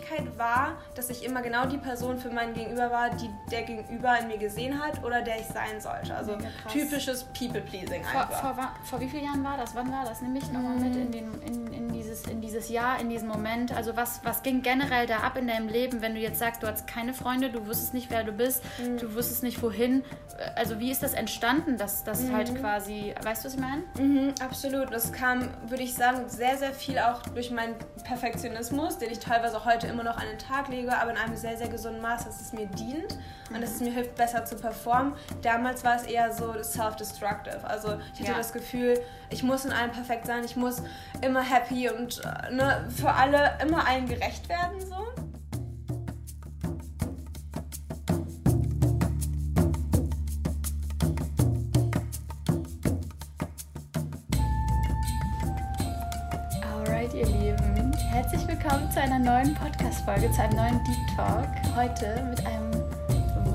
Abhängigkeit war, dass ich immer genau die Person für mein Gegenüber war, die der Gegenüber in mir gesehen hat oder der ich sein sollte. Also typisches People-Pleasing einfach. Vor, vor, vor, wie vielen Jahren war das? Wann war das? Nimm mich nochmal mit in, den, in, in, dieses, in dieses Jahr, in diesen Moment. Also was, was ging generell da ab in deinem Leben, wenn du jetzt sagst, du hast keine Freunde, du wusstest nicht, wer du bist, mhm. du wusstest nicht, wohin. Also wie ist das entstanden, dass das mhm. halt quasi, weißt du, was ich meine? Mhm, absolut. Das kam, würde ich sagen, sehr, sehr viel auch durch meinen Perfektionismus, den ich teilweise auch heute immer noch an den Tag lege, aber in einem sehr, sehr gesunden Maß, dass es mir dient und dass es mir hilft, besser zu performen. Damals war es eher so self-destructive. Also ich hatte ja. das Gefühl, ich muss in allem perfekt sein, ich muss immer happy und äh, ne, für alle immer allen gerecht werden so. Herzlich willkommen zu einer neuen Podcast-Folge, zu einem neuen Deep Talk. Heute mit einem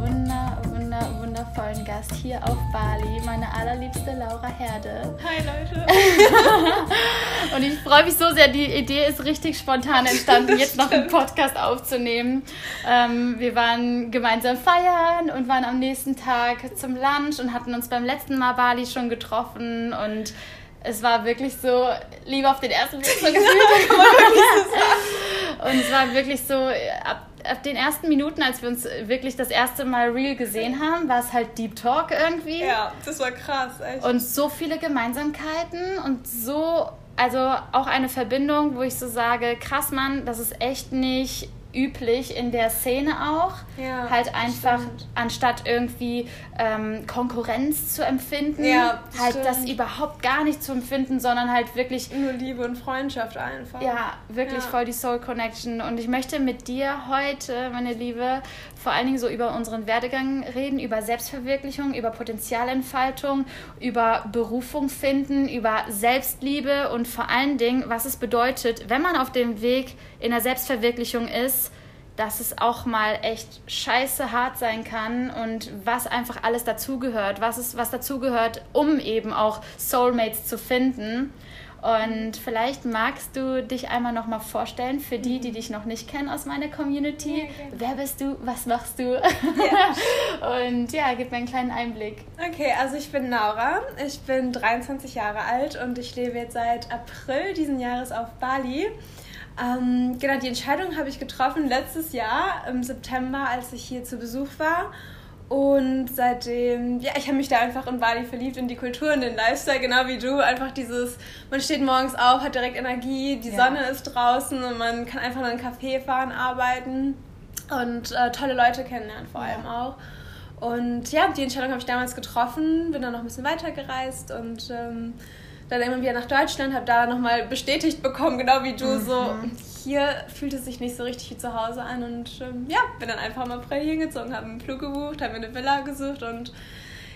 wunder, wunder, wundervollen Gast hier auf Bali, meine allerliebste Laura Herde. Hi Leute! und ich freue mich so sehr, die Idee ist richtig spontan entstanden, jetzt noch einen Podcast aufzunehmen. Ähm, wir waren gemeinsam feiern und waren am nächsten Tag zum Lunch und hatten uns beim letzten Mal Bali schon getroffen und es war wirklich so, lieber auf den ersten Blick so gefühlt. und es war wirklich so, ab ab den ersten Minuten, als wir uns wirklich das erste Mal real gesehen haben, war es halt Deep Talk irgendwie. Ja, das war krass, echt. Und so viele Gemeinsamkeiten und so, also auch eine Verbindung, wo ich so sage, krass Mann, das ist echt nicht üblich in der Szene auch. Ja, halt einfach, stimmt. anstatt irgendwie ähm, Konkurrenz zu empfinden, ja, halt stimmt. das überhaupt gar nicht zu empfinden, sondern halt wirklich. Nur Liebe und Freundschaft einfach. Ja, wirklich ja. voll die Soul Connection. Und ich möchte mit dir heute, meine Liebe, vor allen Dingen so über unseren Werdegang reden, über Selbstverwirklichung, über Potenzialentfaltung, über Berufung finden, über Selbstliebe und vor allen Dingen, was es bedeutet, wenn man auf dem Weg in der Selbstverwirklichung ist, dass es auch mal echt scheiße hart sein kann und was einfach alles dazugehört, was, was dazugehört, um eben auch Soulmates zu finden. Und vielleicht magst du dich einmal noch mal vorstellen für die, die dich noch nicht kennen aus meiner Community. Ja, Wer bist du? Was machst du? Ja. und ja, gib mir einen kleinen Einblick. Okay, also ich bin Laura. Ich bin 23 Jahre alt und ich lebe jetzt seit April diesen Jahres auf Bali. Ähm, genau, die Entscheidung habe ich getroffen letztes Jahr im September, als ich hier zu Besuch war. Und seitdem, ja, ich habe mich da einfach in Bali verliebt, in die Kultur, in den Lifestyle, genau wie du. Einfach dieses, man steht morgens auf, hat direkt Energie, die ja. Sonne ist draußen und man kann einfach in einen Café fahren, arbeiten und äh, tolle Leute kennenlernen vor allem ja. auch. Und ja, die Entscheidung habe ich damals getroffen, bin dann noch ein bisschen weitergereist und ähm, dann immer wieder nach Deutschland, habe da nochmal bestätigt bekommen, genau wie du, mhm. so hier fühlt es sich nicht so richtig wie zu Hause an und ähm, ja, bin dann einfach im April hingezogen, habe einen Flug gebucht, habe mir eine Villa gesucht und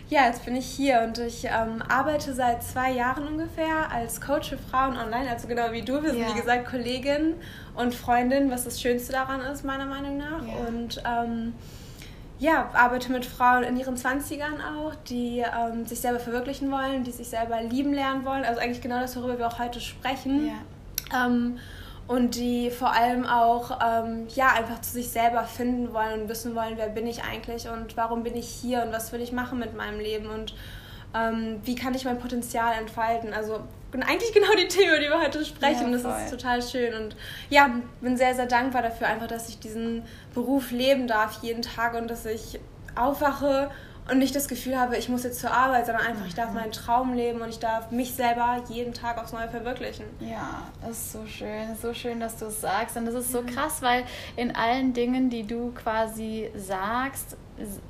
ja, jetzt bin ich hier und ich ähm, arbeite seit zwei Jahren ungefähr als Coach für Frauen online, also genau wie du. Wir sind, ja. wie gesagt, Kollegin und Freundin, was das Schönste daran ist, meiner Meinung nach. Ja. Und ähm, ja, arbeite mit Frauen in ihren 20ern auch, die ähm, sich selber verwirklichen wollen, die sich selber lieben lernen wollen. Also eigentlich genau das, worüber wir auch heute sprechen. Ja. Ähm, und die vor allem auch ähm, ja, einfach zu sich selber finden wollen und wissen wollen, wer bin ich eigentlich und warum bin ich hier und was will ich machen mit meinem Leben und ähm, wie kann ich mein Potenzial entfalten. Also eigentlich genau die Themen, über die wir heute sprechen. Ja, das ist total schön. Und ja, bin sehr, sehr dankbar dafür, einfach, dass ich diesen Beruf leben darf jeden Tag und dass ich aufwache und nicht das Gefühl habe, ich muss jetzt zur Arbeit, sondern einfach, ich darf meinen Traum leben und ich darf mich selber jeden Tag aufs Neue verwirklichen. Ja, das ist so schön, so schön, dass du es sagst. Und das ist so krass, weil in allen Dingen, die du quasi sagst,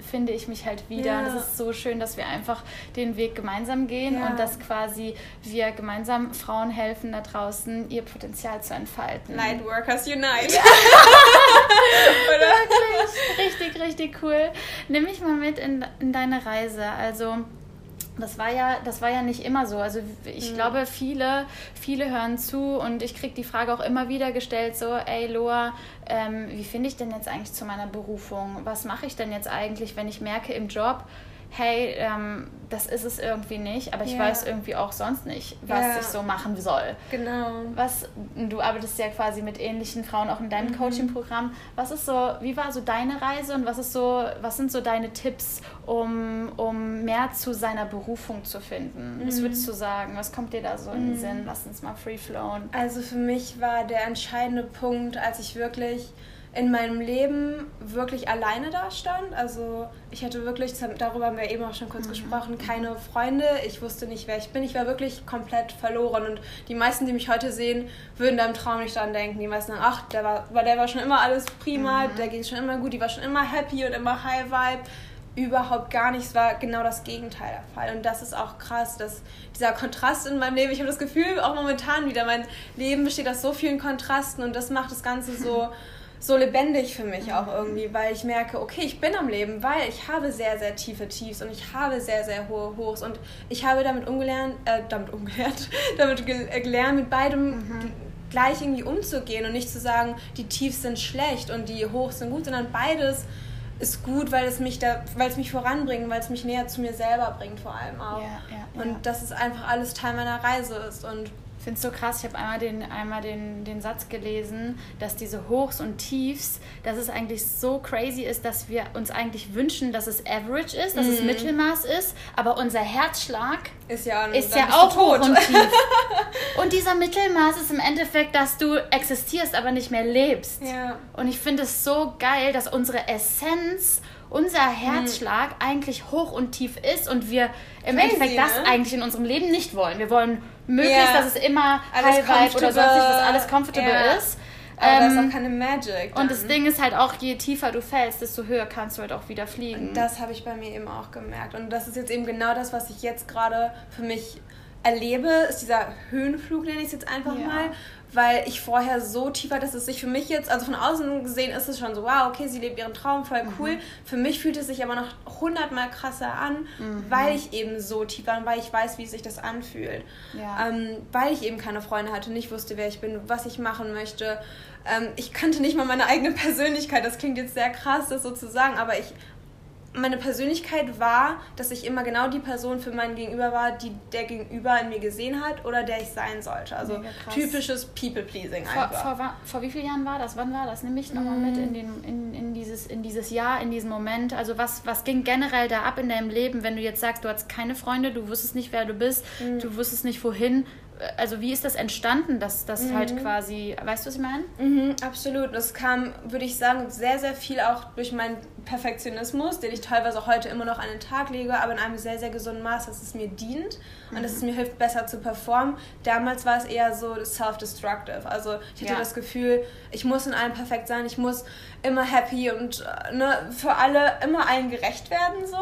finde ich mich halt wieder. Ja. Und es ist so schön, dass wir einfach den Weg gemeinsam gehen ja. und dass quasi wir gemeinsam Frauen helfen, da draußen ihr Potenzial zu entfalten. Lightworkers Unite. Ja. Oder? Richtig, richtig cool. Nimm mich mal mit in, in deine Reise. Also das war ja, das war ja nicht immer so. Also ich mhm. glaube, viele, viele hören zu und ich kriege die Frage auch immer wieder gestellt: so, ey Loa, ähm, wie finde ich denn jetzt eigentlich zu meiner Berufung? Was mache ich denn jetzt eigentlich, wenn ich merke im Job, hey, ähm, das ist es irgendwie nicht, aber ich Ja. weiß irgendwie auch sonst nicht, was Ja. ich so machen soll. Genau. Was, du arbeitest ja quasi mit ähnlichen Frauen auch in Mhm. deinem Coaching-Programm. Was ist so, wie war so deine Reise und was ist so, was sind so deine Tipps, um, um mehr zu seiner Berufung zu finden? Was Mhm. würdest du sagen? Was kommt dir da so in den Sinn? Lass uns mal free flowen. Also für mich war der entscheidende Punkt, als ich wirklich in meinem Leben wirklich alleine da stand. Also ich hatte wirklich, darüber haben wir eben auch schon kurz gesprochen, keine Freunde. Ich wusste nicht, wer ich bin. Ich war wirklich komplett verloren. Und die meisten, die mich heute sehen, würden da im Traum nicht dran denken. Die meisten sagen, ach, der war, weil der war schon immer alles prima, der ging schon immer gut, die war schon immer happy und immer High Vibe. Überhaupt gar nicht. Es war genau das Gegenteil der Fall. Und das ist auch krass, dass dieser Kontrast in meinem Leben, ich habe das Gefühl, auch momentan wieder, mein Leben besteht aus so vielen Kontrasten und das macht das Ganze so, so lebendig für mich auch irgendwie, weil ich merke, okay, ich bin am Leben, weil ich habe sehr, sehr tiefe Tiefs und ich habe sehr, sehr hohe Hochs und ich habe damit umgelernt, äh, damit umgelernt, damit äh, gelernt, mit beidem gleich irgendwie umzugehen und nicht zu sagen, die Tiefs sind schlecht und die Hochs sind gut, sondern beides ist gut, weil es mich da, weil es mich voranbringt, weil es mich näher zu mir selber bringt vor allem auch. Ja, ja, ja. Und dass es einfach alles Teil meiner Reise ist und finde es so krass, ich habe einmal, den, einmal den, den Satz gelesen, dass diese Hochs und Tiefs, dass es eigentlich so crazy ist, dass wir uns eigentlich wünschen, dass es Average ist, dass Mhm. es Mittelmaß ist, aber unser Herzschlag ist ja, ist ja auch hoch tot. und tief. Und dieser Mittelmaß ist im Endeffekt, dass du existierst, aber nicht mehr lebst. Ja. Und ich finde es so geil, dass unsere Essenz, unser Herzschlag eigentlich hoch und tief ist und wir im Crazy, Endeffekt das ne? eigentlich in unserem Leben nicht wollen. Wir wollen möglichst, Ja. dass es immer Alles High oder sonst nicht, was alles comfortable. Ja. ist. Aber da ist Ähm, auch keine Magic. und das dann. Ding ist halt auch, je tiefer du fällst, desto höher kannst du halt auch wieder fliegen. Das habe ich bei mir eben auch gemerkt. Und das ist jetzt eben genau das, was ich jetzt gerade für mich erlebe, ist dieser Höhenflug, nenne ich es jetzt einfach Ja. mal. Weil ich vorher so tief war, dass es sich für mich jetzt, also von außen gesehen ist es schon so, wow, okay, sie lebt ihren Traum, voll Mhm. cool. Für mich fühlt es sich aber noch hundertmal krasser an, Mhm. weil ich eben so tief war und weil ich weiß, wie sich das anfühlt. Ja. Ähm, weil ich eben keine Freunde hatte, nicht wusste, wer ich bin, was ich machen möchte. Ähm, ich kannte nicht mal meine eigene Persönlichkeit. Das klingt jetzt sehr krass, das so zu sagen, aber ich meine Persönlichkeit war, dass ich immer genau die Person für mein Gegenüber war, die der Gegenüber in mir gesehen hat oder der ich sein sollte. Also typisches People-Pleasing Vor, einfach. vor, wa- vor wie vielen Jahren war das? Wann war das? Nimm mich nochmal mit in, den, in, in, dieses, in dieses Jahr, in diesen Moment. Also was, was ging generell da ab in deinem Leben, wenn du jetzt sagst, du hattest keine Freunde, du wusstest nicht, wer du bist, du wusstest nicht, wohin. Also wie ist das entstanden, dass das halt quasi, weißt du, was ich meine? Mhm, absolut. Das kam, würde ich sagen, sehr, sehr viel auch durch meinen Perfektionismus, den ich teilweise auch heute immer noch an den Tag lege, aber in einem sehr, sehr gesunden Maß, dass es mir dient und dass es mir hilft, besser zu performen. Damals war es eher so self-destructive. Also ich hatte Ja. das Gefühl, ich muss in allem perfekt sein, ich muss immer happy und äh, ne, für alle immer allen gerecht werden so.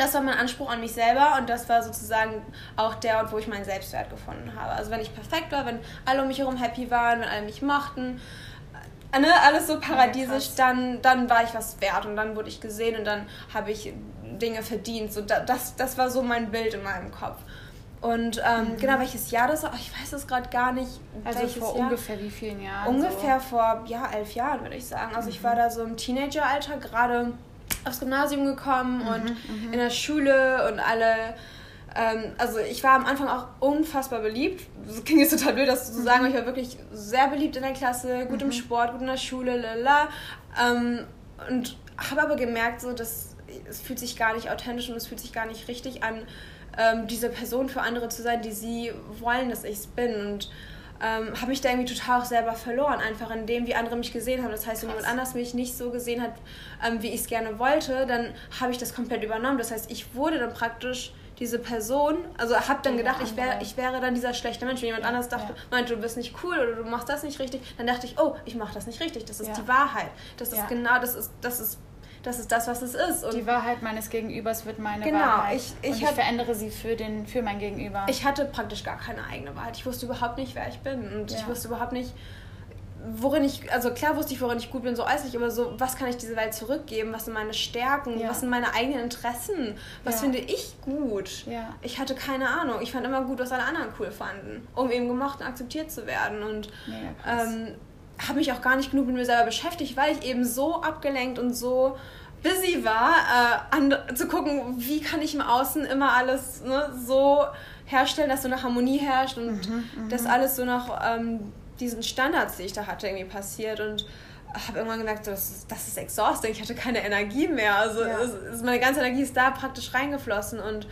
Das war mein Anspruch an mich selber und das war sozusagen auch der Ort, wo ich meinen Selbstwert gefunden habe. Also wenn ich perfekt war, wenn alle um mich herum happy waren, wenn alle mich mochten, äh, ne, alles so paradiesisch, krass. dann, dann war ich was wert und dann wurde ich gesehen und dann habe ich Dinge verdient. So, da, das, das war so mein Bild in meinem Kopf. Und ähm, genau, welches Jahr das war, ich weiß es gerade gar nicht. Mhm. Also vor Jahr. ungefähr wie vielen Jahren? Ungefähr vor ja, elf Jahren, würde ich sagen. Also Mhm. ich war da so im Teenageralter, gerade aufs Gymnasium gekommen Mhm, und in der Schule und alle. Ähm, also ich war am Anfang auch unfassbar beliebt. Das klingt jetzt total blöd, das zu sagen, aber ich war wirklich sehr beliebt in der Klasse, gut Mhm. im Sport, gut in der Schule, lala. Ähm, und habe aber gemerkt, so, dass es fühlt sich gar nicht authentisch und es fühlt sich gar nicht richtig an, ähm, diese Person für andere zu sein, die sie wollen, dass ich es bin. Und ähm, habe mich da irgendwie total auch selber verloren, einfach in dem, wie andere mich gesehen haben. Das heißt, wenn Krass. jemand anders mich nicht so gesehen hat, ähm, wie ich es gerne wollte, dann habe ich das komplett übernommen. Das heißt, ich wurde dann praktisch diese Person, also habe dann gedacht, ich, wär, ich wäre dann dieser schlechte Mensch. Wenn jemand Ja, anders dachte, ja. meinte, du bist nicht cool oder du machst das nicht richtig, dann dachte ich, oh, ich mache das nicht richtig. Das ist Ja. die Wahrheit. Das ist genau, das ist, das ist, das ist das, was es ist. Und Die Wahrheit meines Gegenübers wird meine Genau, Wahrheit. ich- ich und ich verändere sie für, den, für mein Gegenüber. ich hatte praktisch gar keine eigene Wahrheit. Ich wusste überhaupt nicht, wer ich bin. Und ich Ja. wusste überhaupt nicht, worin ich, also klar wusste ich, worin ich gut bin, so äußerlich, aber so, was kann ich dieser Welt zurückgeben? Was sind meine Stärken? Ja. Was sind meine eigenen Interessen? Was Ja. finde ich gut? Ja. Ich hatte keine Ahnung. Ich fand immer gut, was alle anderen cool fanden, um eben gemocht und akzeptiert zu werden. Und ähm, habe mich auch gar nicht genug mit mir selber beschäftigt, weil ich eben so abgelenkt und so busy war, äh, an, zu gucken, wie kann ich im Außen immer alles ne, so herstellen, dass so eine Harmonie herrscht und mhm, mhm. dass alles so nach ähm, diesen Standards, die ich da hatte, irgendwie passiert und habe irgendwann gemerkt, so, das, ist, das ist exhausting, ich hatte keine Energie mehr, also ja. es, es, meine ganze Energie ist da praktisch reingeflossen und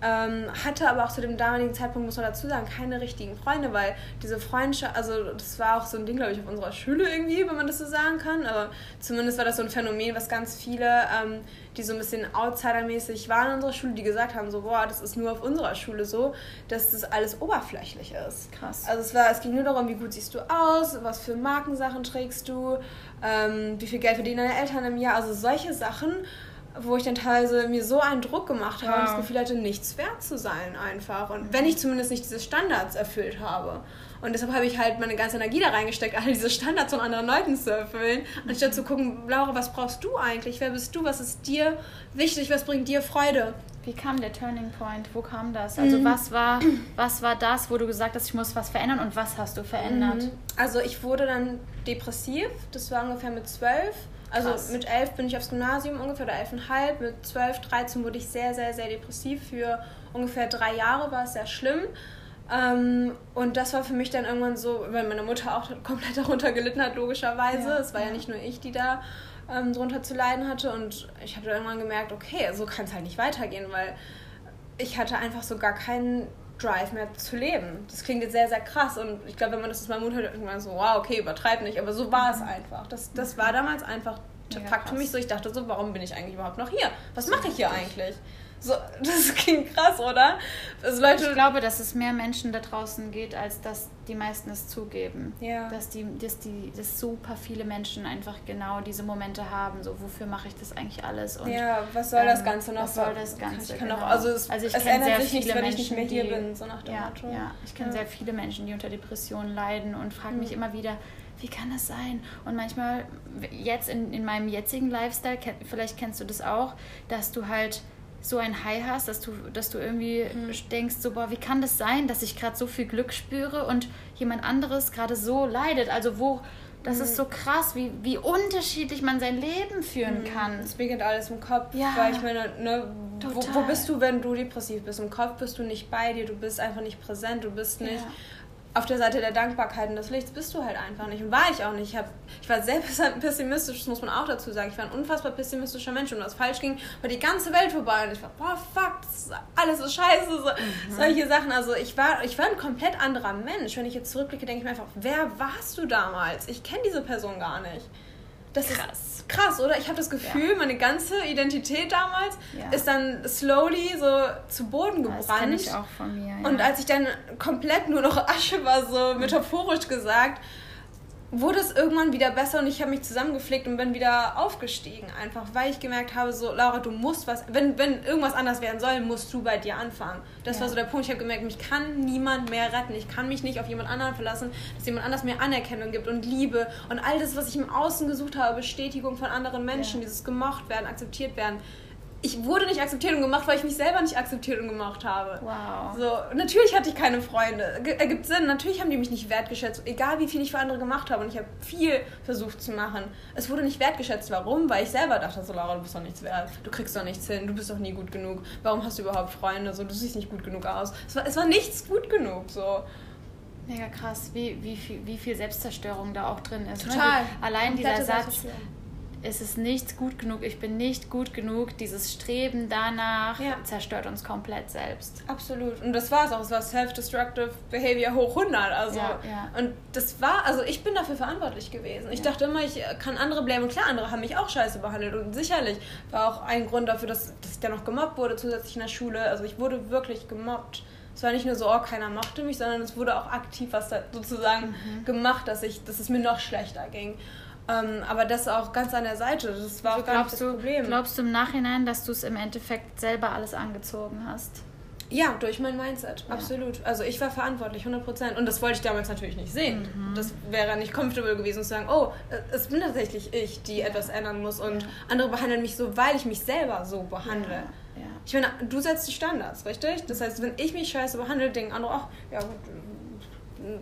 ähm, hatte aber auch zu dem damaligen Zeitpunkt, muss man dazu sagen, keine richtigen Freunde, weil diese Freundschaft, also das war auch so ein Ding, glaube ich, auf unserer Schule irgendwie, wenn man das so sagen kann. Aber zumindest war das so ein Phänomen, was ganz viele, ähm, die so ein bisschen outsidermäßig waren in unserer Schule, die gesagt haben, so, boah, das ist nur auf unserer Schule so, dass das alles oberflächlich ist. Krass. Also es war, es ging nur darum, wie gut siehst du aus, was für Markensachen trägst du, ähm, wie viel Geld verdienen deine Eltern im Jahr, also solche Sachen wo ich dann teilweise mir so einen Druck gemacht habe wow. und das Gefühl hatte, nichts wert zu sein einfach. Und wenn ich zumindest nicht diese Standards erfüllt habe. Und deshalb habe ich halt meine ganze Energie da reingesteckt, all diese Standards von anderen Leuten zu erfüllen, anstatt zu gucken, Laura, was brauchst du eigentlich? Wer bist du? Was ist dir wichtig? Was bringt dir Freude? Wie kam der Turning Point? Wo kam das? Also mhm. was war, was war das, wo du gesagt hast, ich muss was verändern und was hast du verändert? Mhm. Also ich wurde dann depressiv, das war ungefähr mit zwölf also Krass. mit elf bin ich aufs Gymnasium ungefähr, oder elfeinhalb. Mit zwölf, dreizehn wurde ich sehr, sehr, sehr depressiv. Für ungefähr drei Jahre war es sehr schlimm. Ähm, und das war für mich dann irgendwann so, weil meine Mutter auch komplett darunter gelitten hat, logischerweise. Ja, es war ja. nicht nur ich, die da ähm, drunter zu leiden hatte. Und ich habe dann irgendwann gemerkt, okay, so kann es halt nicht weitergehen, weil ich hatte einfach so gar keinen Drive mehr zu leben. Das klingt jetzt sehr, sehr krass und ich glaube, wenn man das jetzt mal Mut hört, irgendwann so, wow, okay, übertreib nicht, aber so war es einfach. Das, das war damals einfach Fakt für mich so. Ich dachte so, warum bin ich eigentlich überhaupt noch hier? Was mache ich hier eigentlich? So, das klingt krass, oder? Also Leute ich glaube, dass es mehr Menschen da draußen geht, als dass die meisten es zugeben. Ja. Dass, die, dass, die, dass super viele Menschen einfach genau diese Momente haben, so wofür mache ich das eigentlich alles? Und, ja, was soll ähm, das Ganze noch? Was soll das Ganze? Ich kann genau. auch, also es, also ich es ändert sehr sich nichts, wenn Menschen, ich nicht mehr hier die, bin, so nach dem ja, Motto. Ja, ich kenne ja. sehr viele Menschen, die unter Depressionen leiden und frage mhm. mich immer wieder, wie kann das sein? Und manchmal, jetzt in, in meinem jetzigen Lifestyle, vielleicht kennst du das auch, dass du halt so ein High hast, dass du, dass du irgendwie mhm. denkst, so, boah, wie kann das sein, dass ich gerade so viel Glück spüre und jemand anderes gerade so leidet? Also wo, das mhm. ist so krass, wie, wie unterschiedlich man sein Leben führen mhm. kann. Es beginnt alles im Kopf, ja. weil ich meine, ne, wo, wo, bist du, wenn du depressiv bist? Im Kopf bist du nicht bei dir, du bist einfach nicht präsent, du bist nicht... Ja auf der Seite der Dankbarkeit und des Lichts bist du halt einfach nicht. Und war ich auch nicht. Ich, hab, ich war sehr pessimistisch, das muss man auch dazu sagen. Ich war ein unfassbar pessimistischer Mensch und was falsch ging, war die ganze Welt vorbei. Und ich war, boah, fuck, ist, alles ist scheiße. So, mhm. Solche Sachen. Also ich war, ich war ein komplett anderer Mensch. Wenn ich jetzt zurückblicke, denke ich mir einfach, wer warst du damals? Ich kenne diese Person gar nicht. Das krass. ist krass, oder? Ich habe das Gefühl, ja. meine ganze Identität damals ja. ist dann slowly so zu Boden gebrannt. Das kenne ich auch von mir. Ja. Und als ich dann komplett nur noch Asche war, so metaphorisch gesagt, wurde es irgendwann wieder besser und ich habe mich zusammengepflegt und bin wieder aufgestiegen. Einfach weil ich gemerkt habe, so, Laura, du musst was, wenn, wenn irgendwas anders werden soll, musst du bei dir anfangen. Das ja. war so der Punkt. Ich habe gemerkt, mich kann niemand mehr retten. Ich kann mich nicht auf jemand anderen verlassen, dass jemand anders mir Anerkennung gibt und Liebe und all das, was ich im Außen gesucht habe, Bestätigung von anderen Menschen, ja. dieses gemocht werden, akzeptiert werden ich wurde nicht akzeptiert und gemacht, weil ich mich selber nicht akzeptiert und gemacht habe. Wow. So, natürlich hatte ich keine Freunde. Ergibt Sinn. Natürlich haben die mich nicht wertgeschätzt, egal wie viel ich für andere gemacht habe. Und ich habe viel versucht zu machen. Es wurde nicht wertgeschätzt. Warum? Weil ich selber dachte, so Laura, du bist doch nichts wert. Du kriegst doch nichts hin. Du bist doch nie gut genug. Warum hast du überhaupt Freunde? So, du siehst nicht gut genug aus. Es war, es war nichts gut genug. So. Mega krass, wie, wie, viel, wie viel Selbstzerstörung da auch drin ist. Ne? Total. Ne? Allein dieser Satz, es ist nichts gut genug, ich bin nicht gut genug, dieses Streben danach ja. zerstört uns komplett selbst. Absolut. Und das war es auch. Es war Self-Destructive Behavior hoch 100. Also, ja, ja. Und das war, also ich bin dafür verantwortlich gewesen. Ich dachte immer, ich kann andere blamen. Und klar, andere haben mich auch scheiße behandelt. Und sicherlich war auch ein Grund dafür, dass, dass ich dann noch gemobbt wurde, zusätzlich in der Schule. Also ich wurde wirklich gemobbt. Es war nicht nur so, oh, keiner mochte mich, sondern es wurde auch aktiv was sozusagen mhm. gemacht, dass, ich, dass es mir noch schlechter ging. Ähm, aber das auch ganz an der Seite. Das war also auch gar nicht das du, Problem. Glaubst du im Nachhinein, dass du es im Endeffekt selber alles angezogen hast? Ja, durch mein Mindset, ja. absolut. Also ich war verantwortlich, 100%. Und das wollte ich damals natürlich nicht sehen. Mhm. Das wäre nicht comfortable gewesen zu sagen, oh, es bin tatsächlich ich, die ja. etwas ändern muss. Und ja. andere behandeln mich so, weil ich mich selber so behandle. Ich meine, du setzt die Standards, richtig? Das heißt, wenn ich mich scheiße behandle, denken andere, ach, ja gut,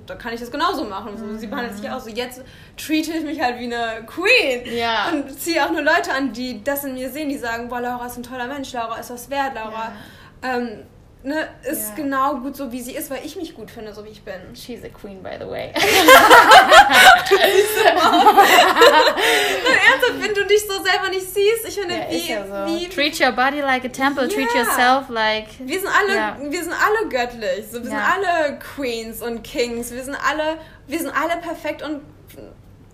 da kann ich das genauso machen. So, sie behandelt sich auch so. Jetzt treate ich mich halt wie eine Queen. Ja. Und ziehe auch nur Leute an, die das in mir sehen, die sagen, boah, Laura ist ein toller Mensch, Laura ist was wert, Laura ähm, ne, ist Ja. genau gut so, wie sie ist, weil ich mich gut finde, so wie ich bin. She's a queen, by the way. Nein, ernsthaft, wenn du dich so selber nicht siehst, ich finde, Ja, wie, ja so. wie, Treat your body like a temple. Treat yourself like. wir sind alle, wir sind alle göttlich. So, wir sind alle Queens und Kings. Wir sind alle, wir sind alle perfekt und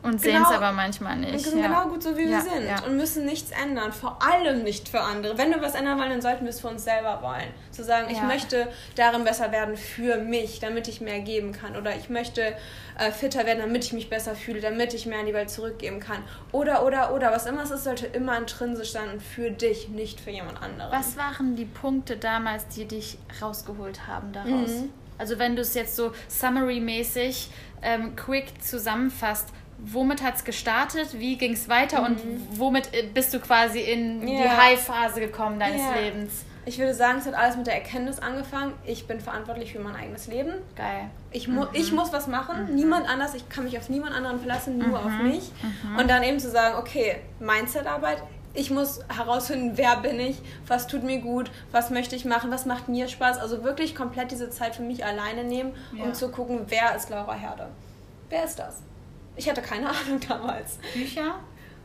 Und Genau. sehen es aber manchmal nicht. sind ja. genau gut so, wie Ja, wir sind. ja. Und müssen nichts ändern. Vor allem nicht für andere. Wenn wir was ändern wollen, dann sollten wir es für uns selber wollen. Zu sagen, ich möchte darin besser werden für mich, damit ich mehr geben kann. Oder ich möchte äh, fitter werden, damit ich mich besser fühle, damit ich mehr in die Welt zurückgeben kann. Oder, oder, oder. Was immer es ist, sollte immer intrinsisch sein und für dich, nicht für jemand anderen. Was waren die Punkte damals, die dich rausgeholt haben daraus? Mhm. Also wenn du es jetzt so summary-mäßig ähm, quick zusammenfasst, womit hat es gestartet, wie ging es weiter und womit äh, bist du quasi in die Mhm. Ja. High-Phase gekommen deines Ja. Lebens? Ich würde sagen, es hat alles mit der Erkenntnis angefangen. Ich bin verantwortlich für mein eigenes Leben. Geil. Ich, mu ich muss was machen, niemand anders, ich kann mich auf niemand anderen verlassen, nur auf mich. Und dann eben zu sagen, okay, Mindset-Arbeit, ich muss herausfinden, wer bin ich, was tut mir gut, was möchte ich machen, was macht mir Spaß. Also wirklich komplett diese Zeit für mich alleine nehmen, Ja. um zu gucken, wer ist Laura Herde. Wer ist das? Ich hatte keine Ahnung damals. Bücher,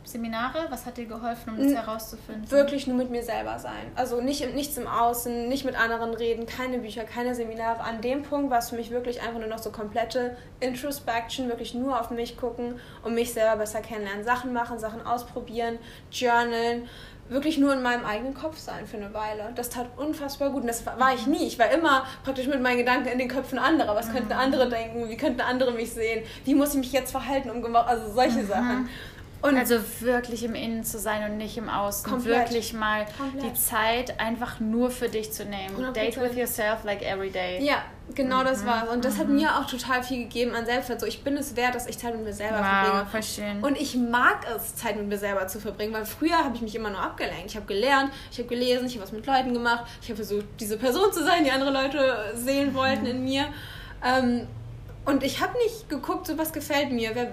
Seminare, was hat dir geholfen, um das N- herauszufinden? Wirklich nur mit mir selber sein. Also nicht nichts im Außen, nicht mit anderen reden, keine Bücher, keine Seminare. An dem Punkt war es für mich wirklich einfach nur noch so komplette Introspection, wirklich nur auf mich gucken und mich selber besser kennenlernen. Sachen machen, Sachen ausprobieren, journalen. Wirklich nur in meinem eigenen Kopf sein für eine Weile. Das tat unfassbar gut. Und das war ich nie. Ich war immer praktisch mit meinen Gedanken in den Köpfen anderer. Was könnten andere denken? Wie könnten andere mich sehen? Wie muss ich mich jetzt verhalten, um? Also solche Sachen. Und Also wirklich im Innen zu sein und nicht im Außen. Komplett. Wirklich mal Komplett. die Zeit einfach nur für dich zu nehmen. 100%. Date with yourself like every day. Ja, genau Mhm. das war's. Und das hat mir auch total viel gegeben an Selbstwert. So, ich bin es wert, dass ich Zeit mit mir selber Wow, verbringe. schön. Und ich mag es, Zeit mit mir selber zu verbringen, weil früher habe ich mich immer nur abgelenkt. Ich habe gelernt, ich habe gelesen, ich habe was mit Leuten gemacht, ich habe versucht, diese Person zu sein, die andere Leute sehen wollten in mir. Ähm, und ich habe nicht geguckt, so was gefällt mir, wer,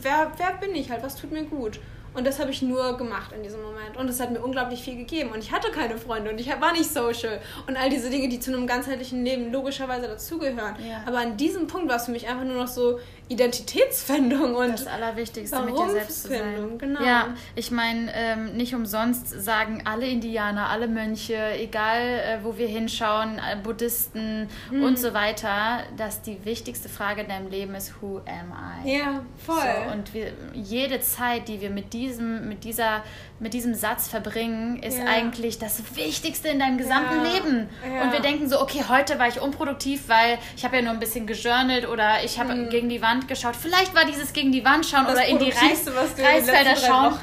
wer, wer bin ich halt, was tut mir gut. Und das habe ich nur gemacht in diesem Moment. Und es hat mir unglaublich viel gegeben. Und ich hatte keine Freunde und ich war nicht social. Und all diese Dinge, die zu einem ganzheitlichen Leben logischerweise dazugehören. Ja. Aber an diesem Punkt war es für mich einfach nur noch so Identitätsfindung und das Allerwichtigste mit dir selbst zu sein. Genau. Ja, ich meine, ähm, nicht umsonst sagen alle Indianer, alle Mönche, egal äh, wo wir hinschauen, äh, Buddhisten Hm. und so weiter, dass die wichtigste Frage in deinem Leben ist, who am I? Ja, voll. So, und wir, jede Zeit, die wir mit diesem, mit dieser, mit diesem Satz verbringen, ist Ja. eigentlich das Wichtigste in deinem gesamten Ja. Leben. Ja. Und wir denken so, okay, heute war ich unproduktiv, weil ich habe ja nur ein bisschen gejournalt oder ich habe gegen die Wand geschaut. Vielleicht war dieses gegen die Wand schauen Mhm. Das oder in die Reis, du Reisfelder schauen.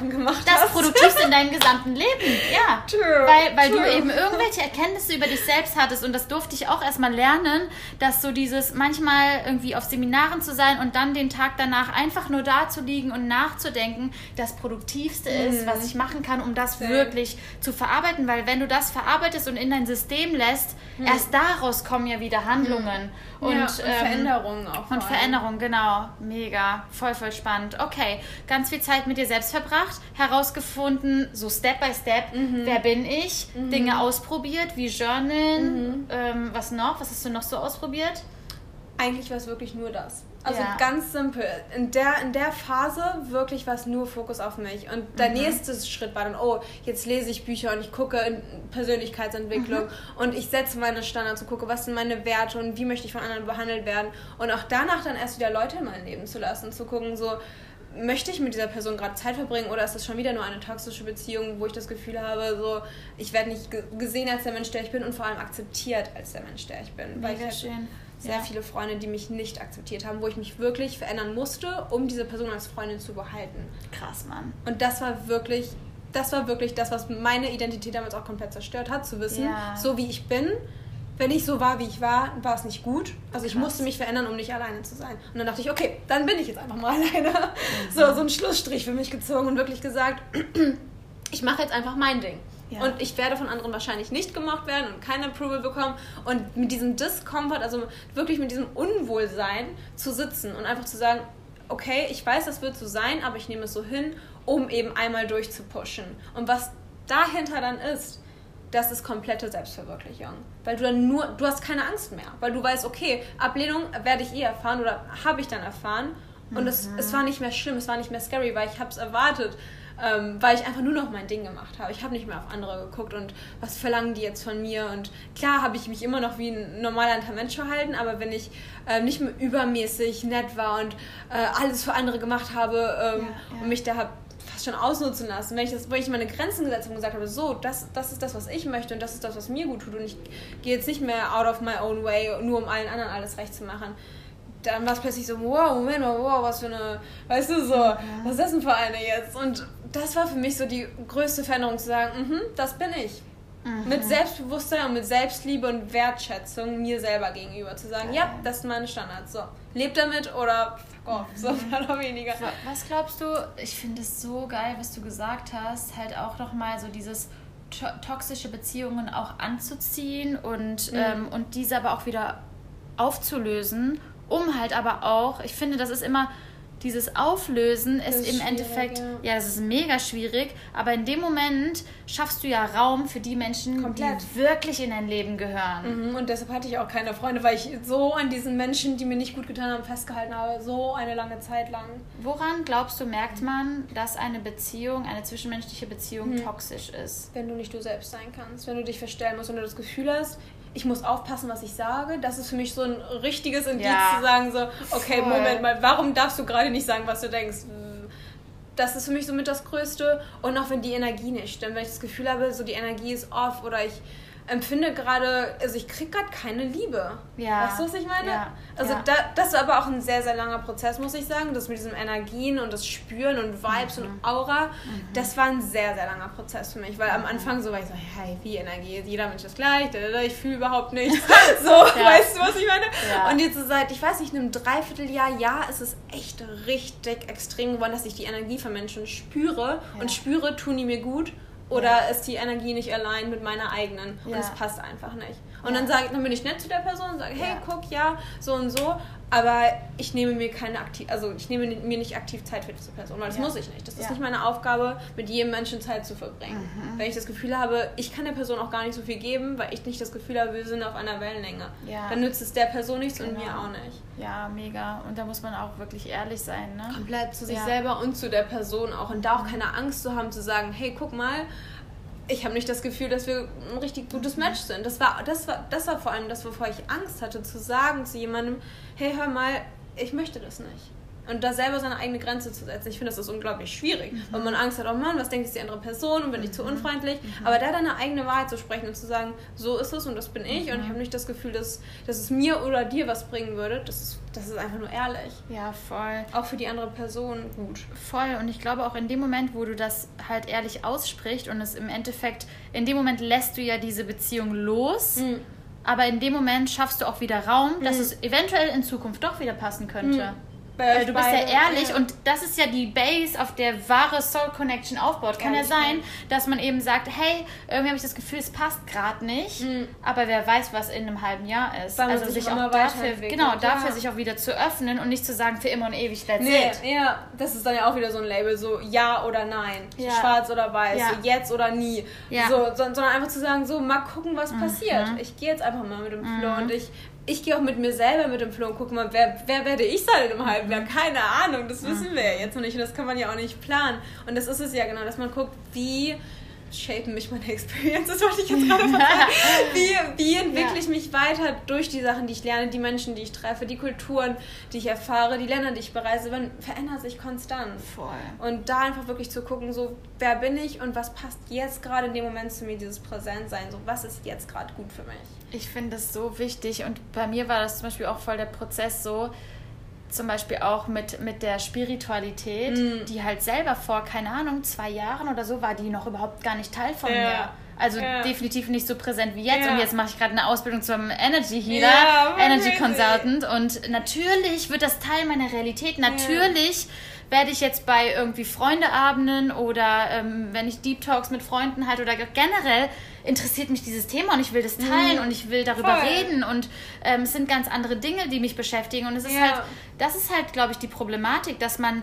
Das. Produktivste in deinem gesamten Leben. Ja. True, Weil, weil du true. eben irgendwelche Erkenntnisse über dich selbst hattest und das durfte ich auch erstmal lernen, dass so dieses manchmal irgendwie auf Seminaren zu sein und dann den Tag danach einfach nur da zu liegen und nachzudenken, das Produktivste ist, was ich machen kann, um das Mhm. Same. wirklich zu verarbeiten. Weil wenn du das verarbeitest und in dein System lässt, erst daraus kommen ja wieder Handlungen. Und, Mhm. ja, und ähm, Veränderungen auch. und allem. Veränderung, genau. Mega. Voll, voll spannend. Okay, ganz viel Zeit mit dir selbst verbracht, herausgefunden, so Step by Step, Mhm. wer bin ich, Dinge ausprobiert, wie Mhm. Journalen, ähm, was noch? Was hast du noch so ausprobiert? Eigentlich war es wirklich nur das. Also Ja. ganz simpel. In der, in der Phase wirklich war es nur Fokus auf mich. Und der Mhm. nächste Schritt war dann, oh, jetzt lese ich Bücher und ich gucke in Persönlichkeitsentwicklung Mhm. und ich setze meine Standards und gucke, was sind meine Werte und wie möchte ich von anderen behandelt werden. Und auch danach dann erst wieder Leute in mein Leben zu lassen, zu gucken, so, möchte ich mit dieser Person gerade Zeit verbringen oder ist das schon wieder nur eine toxische Beziehung, wo ich das Gefühl habe, so ich werde nicht ge- gesehen als der Mensch, der ich bin und vor allem akzeptiert als der Mensch, der ich bin. Weil ich Mega hatte schön. Sehr Ja. viele Freunde, die mich nicht akzeptiert haben, wo ich mich wirklich verändern musste, um diese Person als Freundin zu behalten. Krass, Mann. Und das war wirklich, das war wirklich das, was meine Identität damals auch komplett zerstört hat, zu wissen, Ja. so wie ich bin. Wenn ich so war, wie ich war, war es nicht gut. Also ich Krass. musste mich verändern, um nicht alleine zu sein. Und dann dachte ich, okay, dann bin ich jetzt einfach mal alleine. So, so einen Schlussstrich für mich gezogen und wirklich gesagt, ich mache jetzt einfach mein Ding. Ja. Und ich werde von anderen wahrscheinlich nicht gemocht werden und keine Approval bekommen. Und mit diesem Discomfort, also wirklich mit diesem Unwohlsein zu sitzen und einfach zu sagen, okay, ich weiß, das wird so sein, aber ich nehme es so hin, um eben einmal durchzupushen. Und was dahinter dann ist, das ist komplette Selbstverwirklichung. Weil du dann nur, du hast keine Angst mehr. Weil du weißt, okay, Ablehnung werde ich eh erfahren oder habe ich dann erfahren. Und mhm. es, es war nicht mehr schlimm, es war nicht mehr scary, weil ich habe es erwartet ähm, weil ich einfach nur noch mein Ding gemacht habe. Ich habe nicht mehr auf andere geguckt und was verlangen die jetzt von mir. Und klar habe ich mich immer noch wie ein normaler Mensch verhalten, aber wenn ich äh, nicht mehr übermäßig nett war und äh, alles für andere gemacht habe ähm, ja, ja. und mich da habe fast schon ausnutzen lassen, wenn ich, das, wenn ich meine Grenzen gesetzt habe und gesagt habe, so, das, das ist das, was ich möchte und das ist das, was mir gut tut und ich gehe jetzt nicht mehr out of my own way, nur um allen anderen alles recht zu machen dann war es plötzlich so, wow, Moment, wow, was für eine, weißt du, so, ja. was ist das denn für eine jetzt? Und das war für mich so die größte Veränderung, zu sagen, mhm, das bin ich. Mhm. Mit Selbstbewusstsein und mit Selbstliebe und Wertschätzung mir selber gegenüber. Zu sagen, ja, ja das sind meine Standards. So, leb damit oder fuck off, so mehr oder weniger. Was glaubst du, ich finde es so geil, was du gesagt hast, halt auch nochmal so dieses to toxische Beziehungen auch anzuziehen und, mhm. ähm, und diese aber auch wieder aufzulösen, um halt aber auch, ich finde, das ist immer dieses Auflösen ist, ist im Endeffekt, ja. ja, es ist mega schwierig, aber in dem Moment schaffst du ja Raum für die Menschen, Komplett. die wirklich in dein Leben gehören. Mhm, und deshalb hatte ich auch keine Freunde, weil ich so an diesen Menschen, die mir nicht gut getan haben, festgehalten habe, so eine lange Zeit lang. Woran glaubst du, merkt man, dass eine Beziehung, eine zwischenmenschliche Beziehung mhm. toxisch ist? Wenn du nicht du selbst sein kannst, wenn du dich verstellen musst und du das Gefühl hast, ich muss aufpassen, was ich sage. Das ist für mich so ein richtiges Indiz ja. zu sagen, so, okay, Voll. Moment mal, warum darfst du gerade nicht sagen, was du denkst? Das ist für mich somit das Größte. Und auch wenn die Energie nicht stimmt, wenn ich das Gefühl habe, so die Energie ist off oder ich empfinde gerade, also ich kriege gerade keine Liebe. Ja. Weißt du, was ich meine? Ja. Also ja. Da, das war aber auch ein sehr, sehr langer Prozess, muss ich sagen. Das mit diesen Energien und das Spüren und Vibes mhm. und Aura, mhm. das war ein sehr, sehr langer Prozess für mich. Weil am Anfang so war ich so, hey, wie Energie? Jeder Mensch ist gleich, ich fühle überhaupt nichts. so, weißt du, was ich meine? Und jetzt so seit, ich weiß nicht, einem Dreivierteljahr, ja, ist es echt richtig extrem geworden, dass ich die Energie von Menschen spüre. Und spüre, tun die mir gut oder ist die Energie nicht allein mit meiner eigenen und es passt einfach nicht. Und dann sage dann bin ich nett zu der Person und sage, hey, guck, ja, so und so, aber ich nehme mir keine aktiv, also ich nehme mir nicht aktiv Zeit für diese Person, weil das muss ich nicht. Das ist nicht meine Aufgabe, mit jedem Menschen Zeit zu verbringen. Mhm. Wenn ich das Gefühl habe, ich kann der Person auch gar nicht so viel geben, weil ich nicht das Gefühl habe, wir sind auf einer Wellenlänge, dann nützt es der Person nichts genau. und mir auch nicht. Ja, mega. Und da muss man auch wirklich ehrlich sein, ne? Komplett zu sich selber und zu der Person auch und da auch keine Angst zu haben, zu sagen, hey, guck mal, ich habe nicht das Gefühl, dass wir ein richtig gutes Match sind. Das war, das war, das war vor allem das, wovor ich Angst hatte, zu sagen zu jemandem, hey, hör mal, ich möchte das nicht. Und da selber seine eigene Grenze zu setzen. Ich finde, das ist unglaublich schwierig, mhm. weil man Angst hat, oh Mann, was denkt jetzt die andere Person und bin ich zu mhm. unfreundlich. Mhm. Aber da deine eigene Wahrheit zu sprechen und zu sagen, so ist es und das bin ich mhm. und ich habe nicht das Gefühl, dass, dass es mir oder dir was bringen würde, das ist, das ist einfach nur ehrlich. Ja, voll. Auch für die andere Person gut. Voll. Und ich glaube auch in dem Moment, wo du das halt ehrlich aussprichst und es im Endeffekt, in dem Moment lässt du ja diese Beziehung los. Mhm. Aber in dem Moment schaffst du auch wieder Raum, dass mhm. es eventuell in Zukunft doch wieder passen könnte. Weil du bist ja ehrlich ja. und das ist ja die Base, auf der wahre Soul Connection aufbaut. Kann Ehrlich, ja sein, dass man eben sagt, hey, irgendwie habe ich das Gefühl, es passt gerade nicht, mhm. aber wer weiß, was in einem halben Jahr ist. Weil also sich, sich auch dafür, genau, dafür sich auch wieder zu öffnen und nicht zu sagen, für immer und ewig, that's nee, it. Ja, das ist dann ja auch wieder so ein Label, so ja oder nein, ja. schwarz oder weiß, ja. so jetzt oder nie. So, sondern einfach zu sagen, so mal gucken, was mhm. passiert. Ich gehe jetzt einfach mal mit dem Flow mhm. und ich ich gehe auch mit mir selber mit dem Flow und gucke mal, wer, wer werde ich sein im halben Jahr? Keine Ahnung, das wissen wir ja jetzt noch nicht und das kann man ja auch nicht planen. Und das ist es ja genau, dass man guckt, wie shapen mich meine Experiences, wollte ich jetzt gerade sagen. Wie, wie entwickle ich mich weiter durch die Sachen, die ich lerne, die Menschen, die ich treffe, die Kulturen, die ich erfahre, die Länder, die ich bereise, man verändert sich konstant. Voll. Und da einfach wirklich zu gucken, so, wer bin ich und was passt jetzt gerade in dem Moment zu mir, dieses Präsentsein, so, was ist jetzt gerade gut für mich? Ich finde das so wichtig und bei mir war das zum Beispiel auch voll der Prozess so, zum Beispiel auch mit, mit der Spiritualität, mm. die halt selber vor, keine Ahnung, zwei Jahren oder so war die noch überhaupt gar nicht Teil von ja. mir. Also ja. definitiv nicht so präsent wie jetzt. Ja. Und jetzt mache ich gerade eine Ausbildung zum Energy Healer, Energy Consultant. Und natürlich wird das Teil meiner Realität. Natürlich werde ich jetzt bei irgendwie Freundeabenden oder ähm, wenn ich Deep Talks mit Freunden halt oder generell interessiert mich dieses Thema und ich will das teilen mhm. und ich will darüber Voll. reden und ähm, es sind ganz andere Dinge, die mich beschäftigen und es ist ja. halt, das ist halt, glaube ich, die Problematik, dass man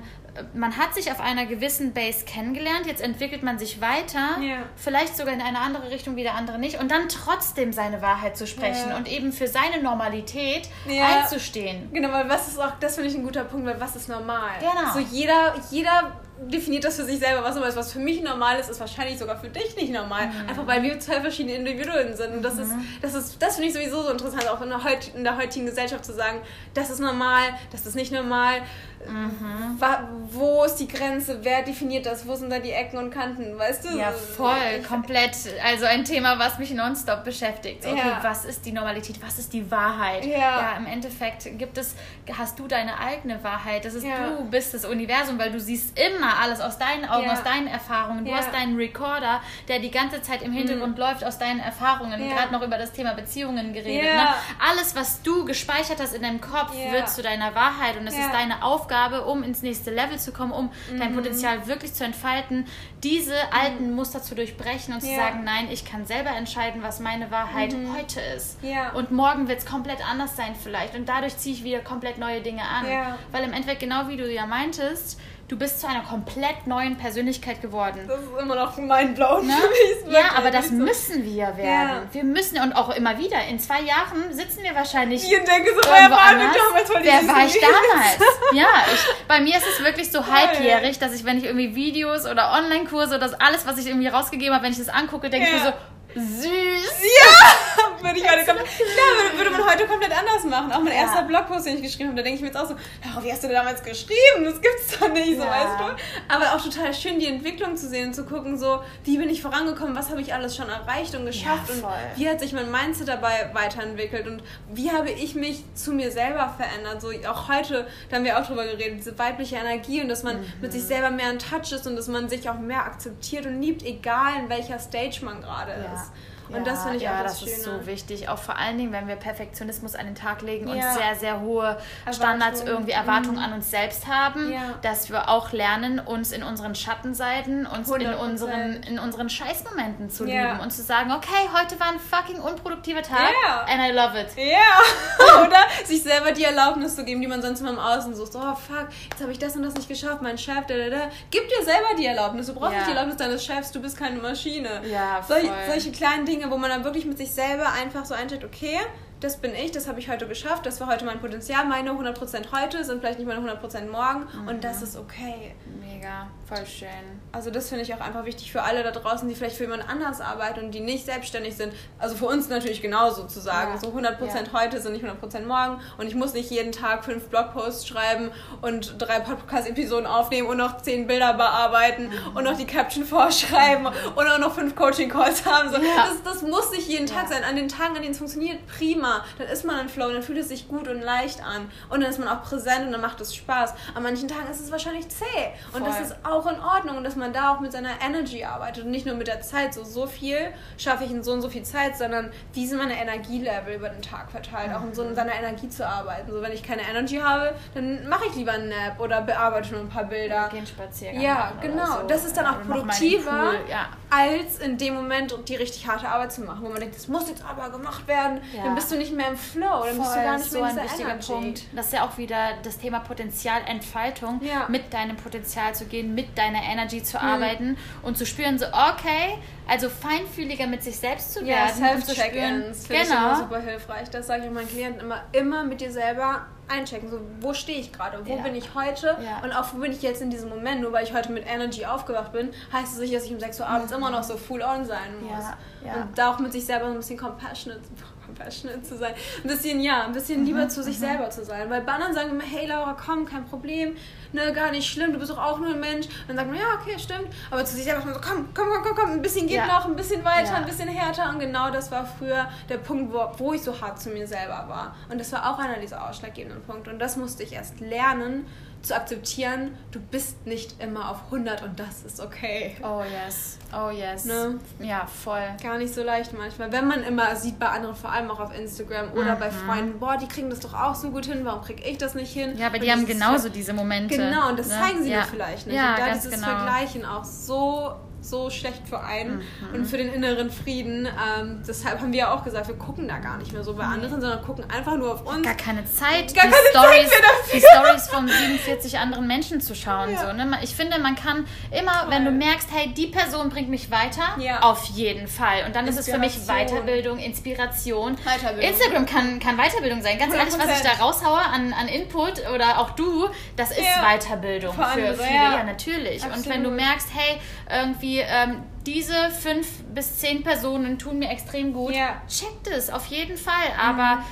man hat sich auf einer gewissen Base kennengelernt, jetzt entwickelt man sich weiter, ja. vielleicht sogar in eine andere Richtung wie der andere nicht und dann trotzdem seine Wahrheit zu sprechen ja. und eben für seine Normalität ja. einzustehen. Genau, weil was ist auch, das finde ich ein guter Punkt, weil was ist normal? Genau. So jeder, jeder definiert das für sich selber, was normal ist. Was für mich normal ist, ist wahrscheinlich sogar für dich nicht normal. Mhm. Einfach weil wir zwei verschiedene Individuen sind. Und das mhm. ist, das ist, das finde ich sowieso so interessant, auch in der, heut, in der heutigen Gesellschaft zu sagen, das ist normal, das ist nicht normal. Mhm. Wo ist die Grenze? Wer definiert das? Wo sind da die Ecken und Kanten? Weißt du? Ja, voll, ich, komplett. Also ein Thema, was mich nonstop beschäftigt. Okay, ja. was ist die Normalität? Was ist die Wahrheit? Ja. ja, im Endeffekt gibt es, hast du deine eigene Wahrheit. Das ist ja. du bist das Universum, weil du siehst immer alles aus deinen Augen, ja. aus deinen Erfahrungen. Du ja. hast deinen Recorder, der die ganze Zeit im Hintergrund mhm. läuft aus deinen Erfahrungen. Ja. Gerade noch über das Thema Beziehungen geredet. Ne? Alles, was du gespeichert hast in deinem Kopf, wird zu deiner Wahrheit und es ist deine Aufgabe, um ins nächste Level zu kommen, um mhm. dein Potenzial wirklich zu entfalten, diese alten mhm. Muster zu durchbrechen und zu sagen, nein, ich kann selber entscheiden, was meine Wahrheit mhm. heute ist. Und morgen wird es komplett anders sein vielleicht. Und dadurch ziehe ich wieder komplett neue Dinge an. Weil im Endeffekt, genau wie du ja meintest, du bist zu einer komplett neuen Persönlichkeit geworden. Das ist immer noch mindblowing ne? Ja, aber das müssen wir werden. Ja. Wir müssen und auch immer wieder. In zwei Jahren sitzen wir wahrscheinlich. Ich denke so, wer war damals? Wer war ich damals? ja, ich, bei mir ist es wirklich so halbjährig, dass ich, wenn ich irgendwie Videos oder Online-Kurse oder das alles, was ich irgendwie rausgegeben habe, wenn ich das angucke, denke ja. ich mir so, Süß. Ja, würde ich heute komplett, ja, würde, man heute komplett anders machen. Auch mein ja. erster Blogpost, den ich geschrieben habe, da denke ich mir jetzt auch so, oh, wie hast du damals geschrieben? Das gibt's doch nicht, so ja. weißt du. Aber auch total schön, die Entwicklung zu sehen und zu gucken, so, wie bin ich vorangekommen, was habe ich alles schon erreicht und geschafft ja, und wie hat sich mein Mindset dabei weiterentwickelt und wie habe ich mich zu mir selber verändert. So auch heute, da haben wir auch drüber geredet, diese weibliche Energie und dass man mhm. mit sich selber mehr in Touch ist und dass man sich auch mehr akzeptiert und liebt, egal in welcher Stage man gerade ist. Yes. Und ja, das finde ich ja, auch das, das ist so wichtig. Auch vor allen Dingen, wenn wir Perfektionismus an den Tag legen ja. und sehr, sehr hohe Standards, irgendwie Erwartungen mhm. an uns selbst haben, dass wir auch lernen, uns in unseren Schattenseiten, uns in unseren, in unseren Scheißmomenten zu lieben und zu sagen, okay, heute war ein fucking unproduktiver Tag and I love it. Ja. Oder sich selber die Erlaubnis zu geben, die man sonst immer im Außen sucht. Oh fuck, jetzt habe ich das und das nicht geschafft, mein Chef, da, da, da. Gib dir selber die Erlaubnis. Du brauchst nicht die Erlaubnis deines Chefs, du bist keine Maschine. Ja, voll. Sol solche kleinen Dinge Dinge, wo man dann wirklich mit sich selber einfach so einstellt, okay, das bin ich, das habe ich heute geschafft, das war heute mein Potenzial, meine 100% heute sind vielleicht nicht meine 100% morgen mhm. und das ist okay. Mega, voll schön. Also das finde ich auch einfach wichtig für alle da draußen, die vielleicht für jemand anders arbeiten und die nicht selbstständig sind. Also für uns natürlich genauso zu sagen, ja. so 100% ja. heute sind nicht 100% morgen und ich muss nicht jeden Tag fünf Blogposts schreiben und drei Podcast-Episoden aufnehmen und noch zehn Bilder bearbeiten mhm. und noch die Caption vorschreiben und auch noch fünf Coaching-Calls haben. So, ja. das, das muss nicht jeden Tag sein. An den Tagen, an denen es funktioniert, prima dann ist man im Flow, dann fühlt es sich gut und leicht an. Und dann ist man auch präsent und dann macht es Spaß. An manchen Tagen ist es wahrscheinlich zäh. Und Voll. das ist auch in Ordnung. Und dass man da auch mit seiner Energy arbeitet und nicht nur mit der Zeit. So, so viel schaffe ich in so und so viel Zeit, sondern wie sind meine Energielevel über den Tag verteilt. Auch in so in seiner Energie zu arbeiten. So, wenn ich keine Energy habe, dann mache ich lieber einen Nap oder bearbeite nur ein paar Bilder. Gehen spazieren. Ja, genau. So. Das ist dann auch produktiver, ja. als in dem Moment die richtig harte Arbeit zu machen, wo man denkt, das muss jetzt aber gemacht werden. Ja. Dann bist du nicht mehr im Flow, dann Voll, bist du gar nicht so mehr in ein wichtiger Energy. Punkt. Das ist ja auch wieder das Thema Potenzialentfaltung, ja. mit deinem Potenzial zu gehen, mit deiner Energy zu mhm. arbeiten und zu spüren, so okay, also feinfühliger mit sich selbst zu werden ja. Das finde genau. ich immer super hilfreich. Das sage ich meinen Klienten immer, immer mit dir selber einchecken. So, wo stehe ich gerade? Wo ja. bin ich heute? Ja. Und auch wo bin ich jetzt in diesem Moment? Nur weil ich heute mit Energy aufgewacht bin, heißt es nicht, dass ich um 6 Uhr abends mhm. immer noch so full on sein muss. Ja. Und da auch mit sich selber so ein bisschen compassionate compassionate zu sein. Ein bisschen, ja, ein bisschen lieber mhm, zu sich mhm. selber zu sein. Weil bei anderen sagen immer, hey Laura, komm, kein Problem, ne, gar nicht schlimm, du bist doch auch nur ein Mensch. Und dann sagt man, ja, okay, stimmt. Aber zu sich selber so, komm, komm, komm, komm, komm, ein bisschen geht noch, ein bisschen weiter, ein bisschen härter. Und genau das war früher der Punkt, wo, wo ich so hart zu mir selber war. Und das war auch einer dieser ausschlaggebenden Punkte. Und das musste ich erst lernen, zu akzeptieren, du bist nicht immer auf 100 und das ist okay. Oh yes, oh yes. Ne? Ja, voll. Gar nicht so leicht manchmal. Wenn man immer sieht bei anderen, vor allem auch auf Instagram oder mhm. bei Freunden, boah, die kriegen das doch auch so gut hin, warum kriege ich das nicht hin? Ja, aber und die haben genauso diese Momente. Genau, und das ne? zeigen sie ja. mir vielleicht nicht. Ja, und da ganz dieses genau. Vergleichen auch so so schlecht für einen mhm. und für den inneren Frieden. Ähm, deshalb haben wir ja auch gesagt, wir gucken da gar nicht mehr so bei anderen, sondern gucken einfach nur auf uns. Gar keine Zeit, gar die, keine Storys, Zeit die Stories von 47 anderen Menschen zu schauen. Ja. So, ne? Ich finde, man kann immer, Voll. wenn du merkst, hey, die Person bringt mich weiter, ja. auf jeden Fall. Und dann ist es für mich Weiterbildung, Inspiration. Weiterbildung. Instagram kann, kann Weiterbildung sein. Ganz 100%. ehrlich, was ich da raushaue an, an Input oder auch du, das ist ja. Weiterbildung für, für viele. Ja, natürlich. Absolut. Und wenn du merkst, hey, irgendwie ähm, diese fünf bis zehn Personen tun mir extrem gut. Ja. Checkt es, auf jeden Fall. Aber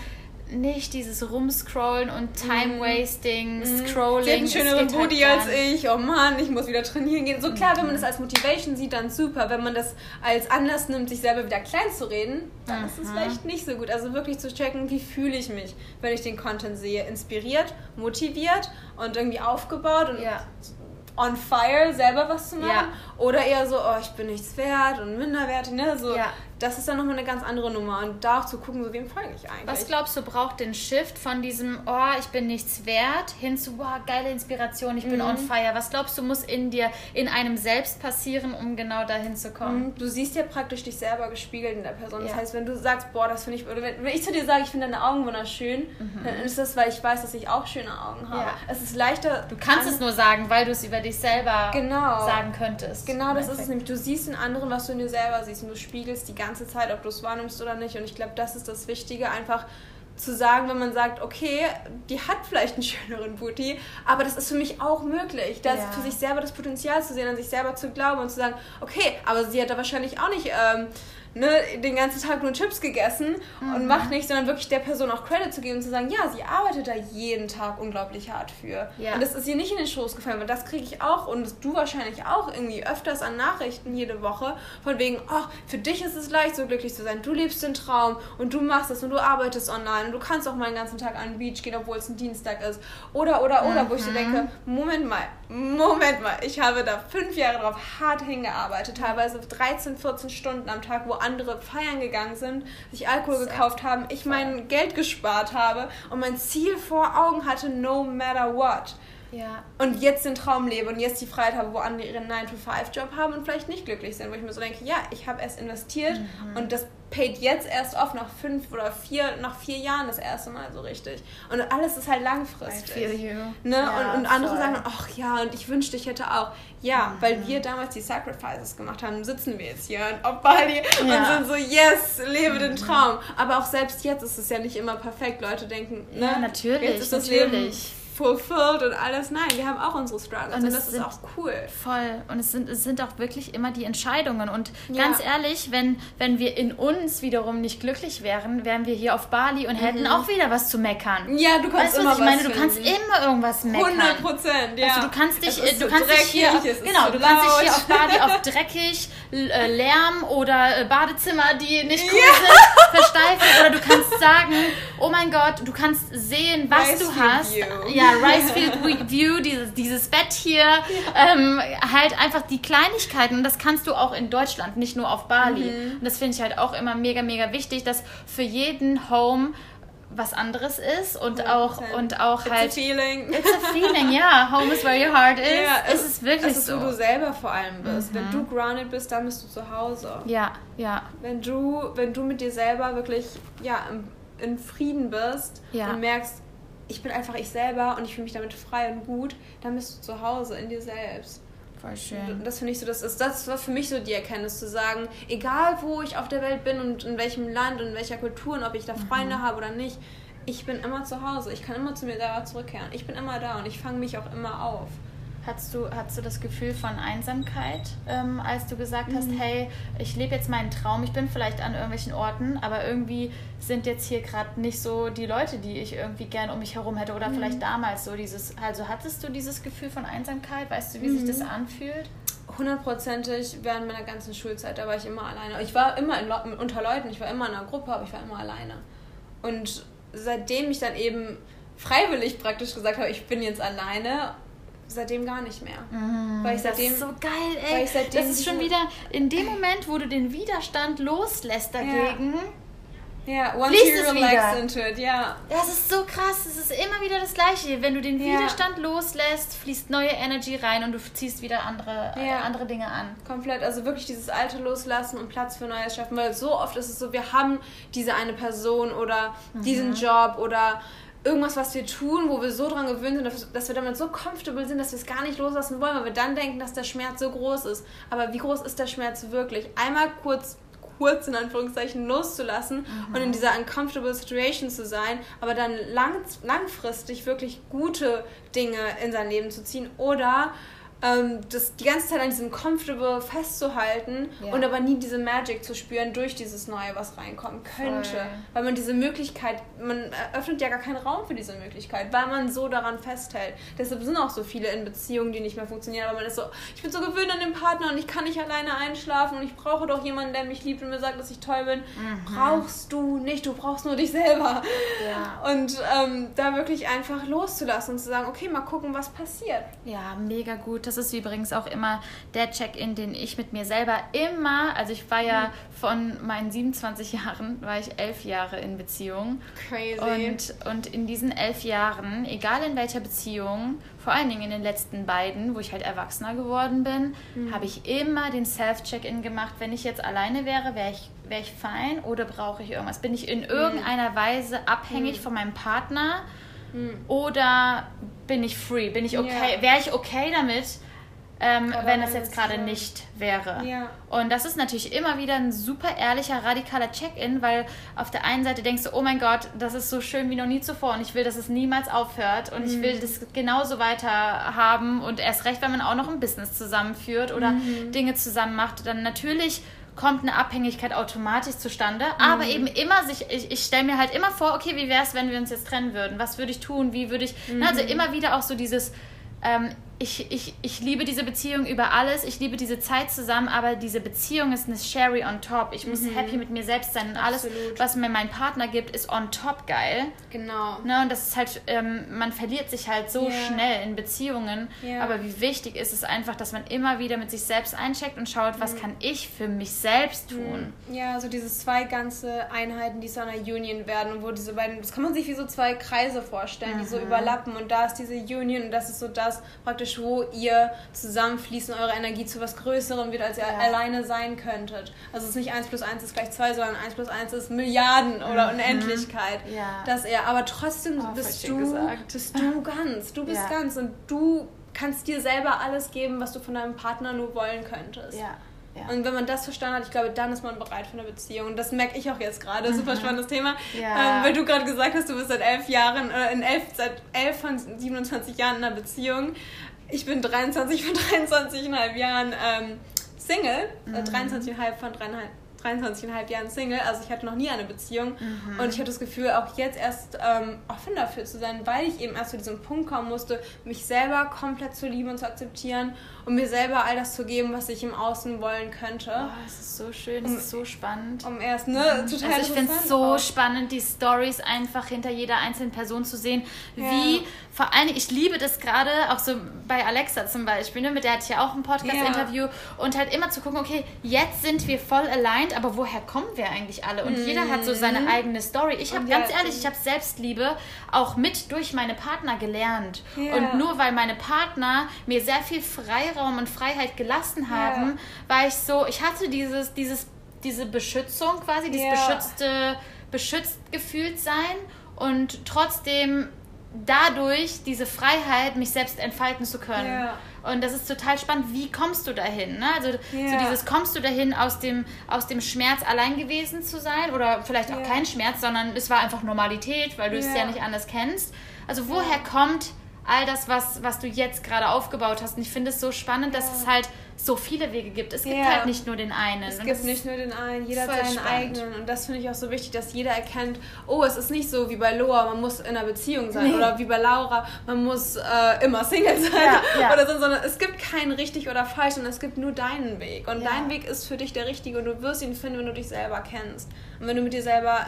mhm. nicht dieses Rumscrollen und Time-Wasting, mhm. Scrolling. Sie hat einen schöneren halt Booty halt als ich. Oh Mann, ich muss wieder trainieren gehen. So klar, wenn man das als Motivation sieht, dann super. Wenn man das als Anlass nimmt, sich selber wieder klein zu reden, dann mhm. ist es mhm. vielleicht nicht so gut. Also wirklich zu checken, wie fühle ich mich, wenn ich den Content sehe. Inspiriert, motiviert und irgendwie aufgebaut und ja on fire, selber was zu machen. Ja. Oder eher so, oh, ich bin nichts wert und minderwertig, ne? So, ja das ist dann nochmal eine ganz andere Nummer. Und da auch zu gucken, so wem folge ich eigentlich. Was glaubst du, braucht den Shift von diesem, oh, ich bin nichts wert, hin zu, wow, geile Inspiration, ich bin mhm. on fire. Was glaubst du, muss in dir, in einem selbst passieren, um genau dahin zu kommen? Mhm. Du siehst ja praktisch dich selber gespiegelt in der Person. Das heißt, wenn du sagst, boah, das finde ich, oder wenn, wenn, ich zu dir sage, ich finde deine Augen wunderschön, mhm. dann ist das, weil ich weiß, dass ich auch schöne Augen habe. Ja. Es ist leichter. Du kannst es nur sagen, weil du es über dich selber genau. sagen könntest. Genau, das ist es nämlich. Du siehst in anderen, was du in dir selber siehst und du spiegelst die ganze ganze Zeit, ob du es wahrnimmst oder nicht. Und ich glaube, das ist das Wichtige, einfach zu sagen, wenn man sagt, okay, die hat vielleicht einen schöneren Booty, aber das ist für mich auch möglich, das ja. für sich selber das Potenzial zu sehen, an sich selber zu glauben und zu sagen, okay, aber sie hat da wahrscheinlich auch nicht ähm, ne, den ganzen Tag nur Chips gegessen mhm. und macht nichts, sondern wirklich der Person auch Credit zu geben und zu sagen, ja, sie arbeitet da jeden Tag unglaublich hart für. Ja. Und das ist ihr nicht in den Schoß gefallen, weil das kriege ich auch und du wahrscheinlich auch irgendwie öfters an Nachrichten jede Woche von wegen, ach, für dich ist es leicht, so glücklich zu sein. Du lebst den Traum und du machst das und du arbeitest online und du kannst auch mal den ganzen Tag an den Beach gehen, obwohl es ein Dienstag ist. Oder, oder, oder, mhm. wo ich dir denke, Moment mal, Moment mal, ich habe da fünf Jahre drauf hart hingearbeitet, teilweise 13, 14 Stunden am Tag, wo andere feiern gegangen sind, sich Alkohol gekauft haben, ich mein Geld gespart habe und mein Ziel vor Augen hatte, no matter what. Ja. Und jetzt den Traum lebe und jetzt die Freiheit habe, wo andere ihren 9-to-5-Job haben und vielleicht nicht glücklich sind, wo ich mir so denke, ja, ich habe erst investiert mhm. und das paid jetzt erst off nach fünf oder vier, nach vier Jahren das erste Mal so richtig. Und alles ist halt langfristig. I feel you. Ne? Ja, und, und andere voll. sagen, ach ja, und ich wünschte, ich hätte auch. Ja, mhm. weil wir damals die Sacrifices gemacht haben, sitzen wir jetzt hier auf Bali ja. und sind so, yes, lebe mhm. den Traum. Aber auch selbst jetzt ist es ja nicht immer perfekt. Leute denken, ne? Ja, natürlich, jetzt ist das natürlich. Leben fulfilled und alles. Nein, wir haben auch unsere Struggles und, und das ist auch cool. Voll. Und es sind, es sind auch wirklich immer die Entscheidungen. Und ja. ganz ehrlich, wenn, wenn wir in uns wiederum nicht glücklich wären, wären wir hier auf Bali und hätten mhm. auch wieder was zu meckern. Ja, du kannst weißt, immer was ich meine? Du kannst immer irgendwas meckern. 100 Prozent, ja. Also du kannst dich, du so kannst dich hier, auf, genau, kannst dich hier auf Bali auf dreckig, Lärm oder äh, Badezimmer, die nicht cool ja. sind, versteifen. Oder du kannst sagen, oh mein Gott, du kannst sehen, was Rice du hast. View. Ja, Ricefield View, dieses, dieses Bett hier, ja. ähm, halt einfach die Kleinigkeiten. Und das kannst du auch in Deutschland, nicht nur auf Bali. Mhm. Und das finde ich halt auch immer mega, mega wichtig, dass für jeden Home was anderes ist und 100%. auch und auch it's halt a feeling. It's a feeling, ja. Home is where your heart is. Ja, es, ist wirklich es ist, so. wo du selber vor allem bist. Mhm. Wenn du grounded bist, dann bist du zu Hause. Ja, ja. Wenn du wenn du mit dir selber wirklich ja in Frieden bist ja. und merkst, ich bin einfach ich selber und ich fühle mich damit frei und gut, dann bist du zu Hause in dir selbst. Voll schön. Das finde ich so, das ist das war für mich so die Erkenntnis zu sagen, egal wo ich auf der Welt bin und in welchem Land und in welcher Kultur und ob ich da Freunde mhm. habe oder nicht, ich bin immer zu Hause. Ich kann immer zu mir selber zurückkehren. Ich bin immer da und ich fange mich auch immer auf. Hattest du, hattest du das Gefühl von Einsamkeit, ähm, als du gesagt hast, mhm. hey, ich lebe jetzt meinen Traum, ich bin vielleicht an irgendwelchen Orten, aber irgendwie sind jetzt hier gerade nicht so die Leute, die ich irgendwie gern um mich herum hätte oder mhm. vielleicht damals so dieses, also hattest du dieses Gefühl von Einsamkeit? Weißt du, wie mhm. sich das anfühlt? Hundertprozentig während meiner ganzen Schulzeit, da war ich immer alleine. Ich war immer in, unter Leuten, ich war immer in einer Gruppe, aber ich war immer alleine. Und seitdem ich dann eben freiwillig praktisch gesagt habe, ich bin jetzt alleine seitdem gar nicht mehr. Mhm, weil ich das seitdem, ist so geil, ey. das ist schon wieder in dem Moment, wo du den Widerstand loslässt dagegen. Ja, once Fließt you relax wieder. into it, ja. Das ist so krass. Es ist immer wieder das Gleiche. Wenn du den Ja. Widerstand loslässt, fließt neue Energy rein und du ziehst wieder andere, äh, Ja. andere Dinge an. Komplett, also wirklich dieses Alte loslassen und Platz für Neues schaffen, weil so oft ist es so, wir haben diese eine Person oder diesen Job oder irgendwas, was wir tun, wo wir so dran gewöhnt sind, dass- wir damit so comfortable sind, dass wir es gar nicht loslassen wollen, weil wir dann denken, dass der Schmerz so groß ist. Aber wie groß ist der Schmerz wirklich? Einmal kurz kurz in Anführungszeichen loszulassen und in dieser uncomfortable situation zu sein, aber dann lang, langfristig wirklich gute Dinge in sein Leben zu ziehen oder ähm, das die ganze Zeit an diesem Comfortable festzuhalten Ja. und aber nie diese Magic zu spüren durch dieses Neue, was reinkommen könnte. Voll. Weil man diese Möglichkeit, man eröffnet ja gar keinen Raum für diese Möglichkeit, weil man so daran festhält. Deshalb sind auch so viele in Beziehungen, die nicht mehr funktionieren, aber man ist so, ich bin so gewöhnt an den Partner und ich kann nicht alleine einschlafen und ich brauche doch jemanden, der mich liebt und mir sagt, dass ich toll bin. Brauchst du nicht, du brauchst nur dich selber. Ja. Und ähm, da wirklich einfach loszulassen und zu sagen, okay, mal gucken, was passiert. Ja, mega gut. Das ist übrigens auch immer der Check-in, den ich mit mir selber immer, also ich war ja von meinen 27 Jahren, war ich elf Jahre in Beziehung. Crazy. Und, und in diesen elf Jahren, egal in welcher Beziehung, vor allen Dingen in den letzten beiden, wo ich halt erwachsener geworden bin, habe ich immer den Self-Check-In gemacht. Wenn ich jetzt alleine wäre, wäre ich, wär ich fein oder brauche ich irgendwas? Bin ich in irgendeiner Weise abhängig von meinem Partner oder bin ich free? Bin ich okay? Ja. Wäre ich okay damit? Ähm, wenn das jetzt gerade nicht wäre. Ja. Und das ist natürlich immer wieder ein super ehrlicher, radikaler Check-in, weil auf der einen Seite denkst du, oh mein Gott, das ist so schön wie noch nie zuvor und ich will, dass es niemals aufhört und ich will das genauso weiter haben und erst recht, wenn man auch noch ein Business zusammenführt oder Dinge zusammen macht, dann natürlich kommt eine Abhängigkeit automatisch zustande, aber eben immer sich, ich, ich stelle mir halt immer vor, okay, wie wäre es, wenn wir uns jetzt trennen würden? Was würde ich tun? Wie würde ich, na, also immer wieder auch so dieses, ähm, ich, ich, ich liebe diese Beziehung über alles, ich liebe diese Zeit zusammen, aber diese Beziehung ist eine Sherry on top. Ich muss happy mit mir selbst sein und alles, Absolut. was mir mein Partner gibt, ist on top geil. Genau. Ne, und das ist halt, ähm, man verliert sich halt so Ja. schnell in Beziehungen. Ja. Aber wie wichtig ist es einfach, dass man immer wieder mit sich selbst eincheckt und schaut, was Mhm. kann ich für mich selbst tun. Ja, so diese zwei ganze Einheiten, die zu einer Union werden, wo diese beiden, das kann man sich wie so zwei Kreise vorstellen, die so überlappen und da ist diese Union und das ist so das praktisch, wo ihr zusammenfließen, eure Energie zu was Größerem wird, als ihr Ja. alleine sein könntet. Also es ist nicht 1 plus 1 ist gleich 2, sondern 1 plus 1 ist Milliarden oder Unendlichkeit. Ja. Dass er, aber trotzdem Oh, bist, du, gesagt. bist du ganz, du bist Ja. ganz und du kannst dir selber alles geben, was du von deinem Partner nur wollen könntest. Ja. ja. Und wenn man das verstanden hat, ich glaube, dann ist man bereit für eine Beziehung. Und das merke ich auch jetzt gerade. Super spannendes Thema. Mhm. Ja. Ähm, weil du gerade gesagt hast, du bist seit elf Jahren, äh, in elf, seit elf von 27 Jahren in einer Beziehung. Ich bin 23 von 23,5 Jahren ähm, Single. Mhm. Äh, 23,5 von 3,5 23,5 Jahren Single, also ich hatte noch nie eine Beziehung Mhm. und ich hatte das Gefühl, auch jetzt erst ähm, offen dafür zu sein, weil ich eben erst zu diesem Punkt kommen musste, mich selber komplett zu lieben und zu akzeptieren und mir selber all das zu geben, was ich im Außen wollen könnte. Oh, es ist so schön, es ist so spannend. Um erst, ne, total Also ich finde es so auch. spannend, die Stories einfach hinter jeder einzelnen Person zu sehen. Ja. Wie, vor Dingen, ich liebe das gerade, auch so bei Alexa zum Beispiel, ne, mit der hatte ich ja auch ein Podcast-Interview und halt immer zu gucken, okay, jetzt sind wir voll aligned, aber woher kommen wir eigentlich alle? Und jeder hat so seine eigene Story. Ich habe ganz ja, ehrlich, ich habe Selbstliebe auch mit durch meine Partner gelernt. Ja. Und nur weil meine Partner mir sehr viel Freiraum und Freiheit gelassen haben, war ich so, ich hatte dieses, dieses, diese Beschützung quasi, dieses Ja. beschützte, beschützt gefühlt sein und trotzdem dadurch diese Freiheit, mich selbst entfalten zu können. Ja. Und das ist total spannend. Wie kommst du dahin? Ne? Also so Ja. dieses, kommst du dahin aus dem, aus dem Schmerz allein gewesen zu sein oder vielleicht auch Ja. kein Schmerz, sondern es war einfach Normalität, weil du es Ja. ja nicht anders kennst. Also woher kommt all das, was, was du jetzt gerade aufgebaut hast? Und ich finde es so spannend, dass es halt so viele Wege gibt. Es gibt Ja. halt nicht nur den einen. Es Und gibt nicht nur den einen, jeder hat seinen spannend. eigenen. Und das finde ich auch so wichtig, dass jeder erkennt, oh, es ist nicht so wie bei Loa, man muss in einer Beziehung sein. Nee. Oder wie bei Laura, man muss äh, immer Single sein. Ja, ja. Oder so, sondern es gibt kein richtig oder falsch, sondern es gibt nur deinen Weg. Und Ja. dein Weg ist für dich der richtige und du wirst ihn finden, wenn du dich selber kennst. Und wenn du mit dir selber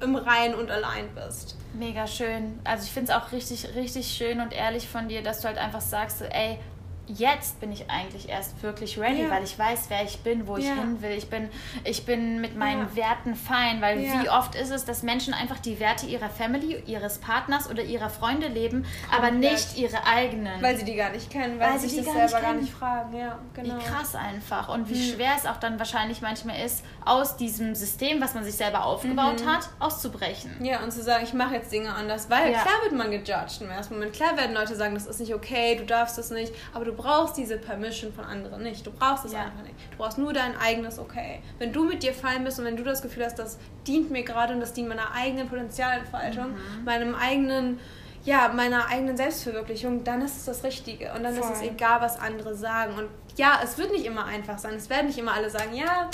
im Rein und allein bist. Mega schön. Also ich finde es auch richtig, richtig schön und ehrlich von dir, dass du halt einfach sagst, ey, jetzt bin ich eigentlich erst wirklich ready, ja. weil ich weiß, wer ich bin, wo ich ja. hin will. Ich bin, ich bin mit meinen ja. Werten fein, weil wie oft ist es, dass Menschen einfach die Werte ihrer Family, ihres Partners oder ihrer Freunde leben, Komplett. aber nicht ihre eigenen. Weil sie die gar nicht kennen, weil, weil sie sich das selber gar nicht fragen. Ja, genau. Wie krass einfach und wie mhm. schwer es auch dann wahrscheinlich manchmal ist, aus diesem System, was man sich selber aufgebaut mhm. hat, auszubrechen. Ja, und zu sagen, ich mache jetzt Dinge anders, weil klar wird man gejudged im ersten Moment. Klar werden Leute sagen, das ist nicht okay, du darfst das nicht, aber du brauchst diese Permission von anderen nicht. Du brauchst es ja. einfach nicht. Du brauchst nur dein eigenes Okay. Wenn du mit dir fein bist und wenn du das Gefühl hast, das dient mir gerade und das dient meiner eigenen Potenzialentfaltung, mhm. meinem eigenen ja, meiner eigenen Selbstverwirklichung, dann ist es das Richtige. Und dann Voll. ist es egal, was andere sagen. Und ja, es wird nicht immer einfach sein. Es werden nicht immer alle sagen, ja,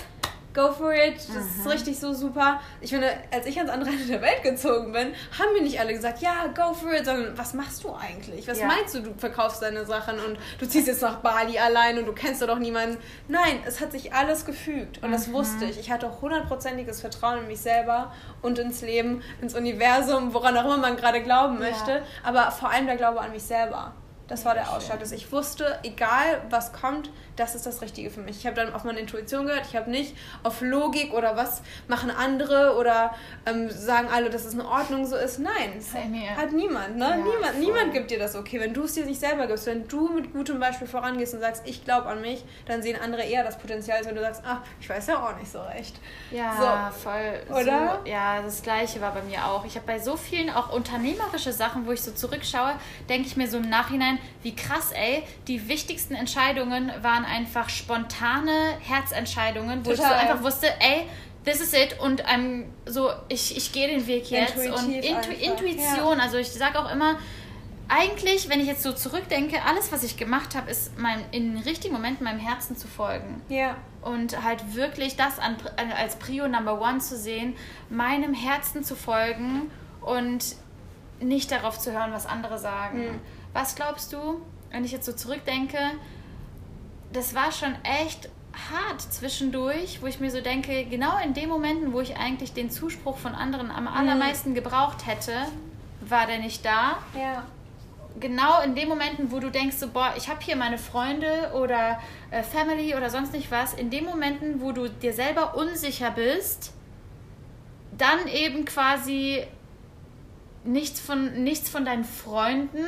go for it, das mhm. ist richtig so super. Ich finde, als ich ans andere Ende der Welt gezogen bin, haben mir nicht alle gesagt, ja, go for it, sondern was machst du eigentlich? Was ja. meinst du, du verkaufst deine Sachen und du ziehst jetzt nach Bali allein und du kennst doch niemanden? Nein, es hat sich alles gefügt und mhm. das wusste ich. Ich hatte hundertprozentiges Vertrauen in mich selber und ins Leben, ins Universum, woran auch immer man gerade glauben möchte, ja. aber vor allem der Glaube an mich selber. Das war der Ausschlag, dass ich wusste, egal was kommt, das ist das Richtige für mich. Ich habe dann auf meine Intuition gehört, ich habe nicht auf Logik oder was machen andere oder ähm, sagen alle, dass es in Ordnung so ist. Nein, hat niemand. Ne? Ja, niemand, niemand gibt dir das okay. Wenn du es dir nicht selber gibst, wenn du mit gutem Beispiel vorangehst und sagst, ich glaube an mich, dann sehen andere eher das Potenzial, als wenn du sagst, ach, ich weiß ja auch nicht so recht. Ja, so. voll. Oder? So, ja, das Gleiche war bei mir auch. Ich habe bei so vielen auch unternehmerische Sachen, wo ich so zurückschaue, denke ich mir so im Nachhinein, wie krass, ey, die wichtigsten Entscheidungen waren einfach spontane Herzentscheidungen, wo Total. ich so einfach wusste, ey, this is it und ähm, so, ich, ich gehe den Weg jetzt. Intuitiv und Intu Intuition, ja. also ich sage auch immer, eigentlich, wenn ich jetzt so zurückdenke, alles, was ich gemacht habe, ist mein, in den richtigen Momenten meinem Herzen zu folgen. Ja. Und halt wirklich das an, als Prio Number One zu sehen, meinem Herzen zu folgen und nicht darauf zu hören, was andere sagen. Mhm. Was glaubst du, wenn ich jetzt so zurückdenke, das war schon echt hart zwischendurch, wo ich mir so denke, genau in den Momenten, wo ich eigentlich den Zuspruch von anderen am mhm. allermeisten gebraucht hätte, war der nicht da. Ja. Genau in den Momenten, wo du denkst, so, boah, ich habe hier meine Freunde oder äh, Family oder sonst nicht was, in den Momenten, wo du dir selber unsicher bist, dann eben quasi nichts von, nichts von deinen Freunden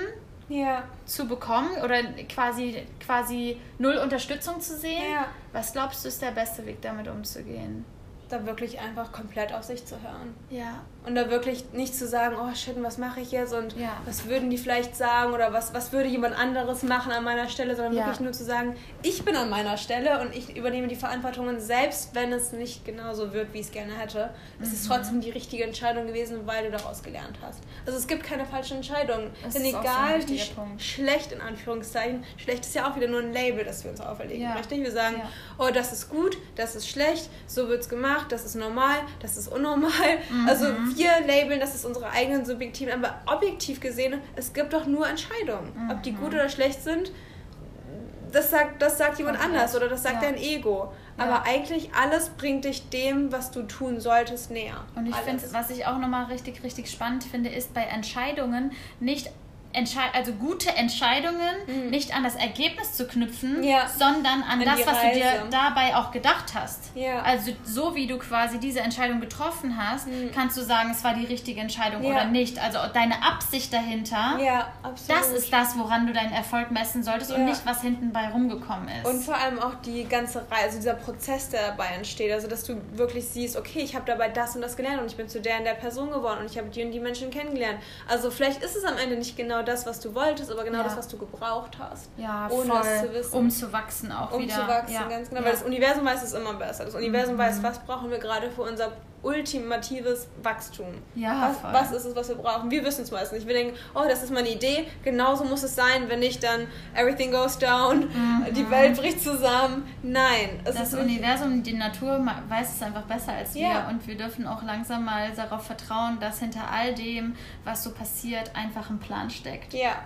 ja. zu bekommen oder quasi, quasi null Unterstützung zu sehen. Ja. Was glaubst du, ist der beste Weg, damit umzugehen? Da wirklich einfach komplett auf sich zu hören. Ja. Und da wirklich nicht zu sagen, oh shit, was mache ich jetzt und ja. was würden die vielleicht sagen oder was, was würde jemand anderes machen an meiner Stelle, sondern ja. wirklich nur zu sagen, ich bin an meiner Stelle und ich übernehme die Verantwortung selbst wenn es nicht genauso wird, wie ich es gerne hätte, mhm. ist es trotzdem die richtige Entscheidung gewesen, weil du daraus gelernt hast. Also es gibt keine falschen Entscheidungen. Das Denn egal so wie sch Punkt. schlecht in Anführungszeichen, schlecht ist ja auch wieder nur ein Label, das wir uns auferlegen, ja. richtig? Wir sagen, oh, das ist gut, das ist schlecht, so wird es gemacht, das ist normal, das ist unnormal. Mhm. Also wir labeln, das ist unsere eigenen subjektiven, aber objektiv gesehen, es gibt doch nur Entscheidungen. Mhm. Ob die gut oder schlecht sind, das sagt, das sagt jemand okay. anders oder das sagt ja. dein Ego. Aber ja. eigentlich alles bringt dich dem, was du tun solltest, näher. Und ich finde, was ich auch nochmal richtig, richtig spannend finde, ist bei Entscheidungen nicht also gute Entscheidungen mhm. nicht an das Ergebnis zu knüpfen, ja. sondern an, an das, was du dir dabei auch gedacht hast. Ja. Also so wie du quasi diese Entscheidung getroffen hast, mhm. kannst du sagen, es war die richtige Entscheidung ja. oder nicht. Also deine Absicht dahinter, das ist das, woran du deinen Erfolg messen solltest und nicht, was hinten bei rumgekommen ist. Und vor allem auch die ganze Reise, also dieser Prozess, der dabei entsteht. Also dass du wirklich siehst, okay, ich habe dabei das und das gelernt und ich bin zu der und der Person geworden und ich habe die und die Menschen kennengelernt. Also vielleicht ist es am Ende nicht genau das, was du wolltest, aber genau ja. das, was du gebraucht hast. Ja, ohne voll, es zu wissen. Um zu wachsen auch um wieder. Um zu wachsen, ja. ganz genau. Weil das Universum weiß es immer besser. Das Universum mhm. weiß, was brauchen wir gerade für unser ultimatives Wachstum. Ja, was, was, ist es, was wir brauchen? Wir wissen es meistens nicht. Wir denken, oh, das ist meine Idee, genauso muss es sein, wenn nicht, dann everything goes down, mhm. die Welt bricht zusammen. Nein. Es das Universum, die Natur weiß es einfach besser als wir ja. und wir dürfen auch langsam mal darauf vertrauen, dass hinter all dem, was so passiert, einfach ein Plan steckt. Ja.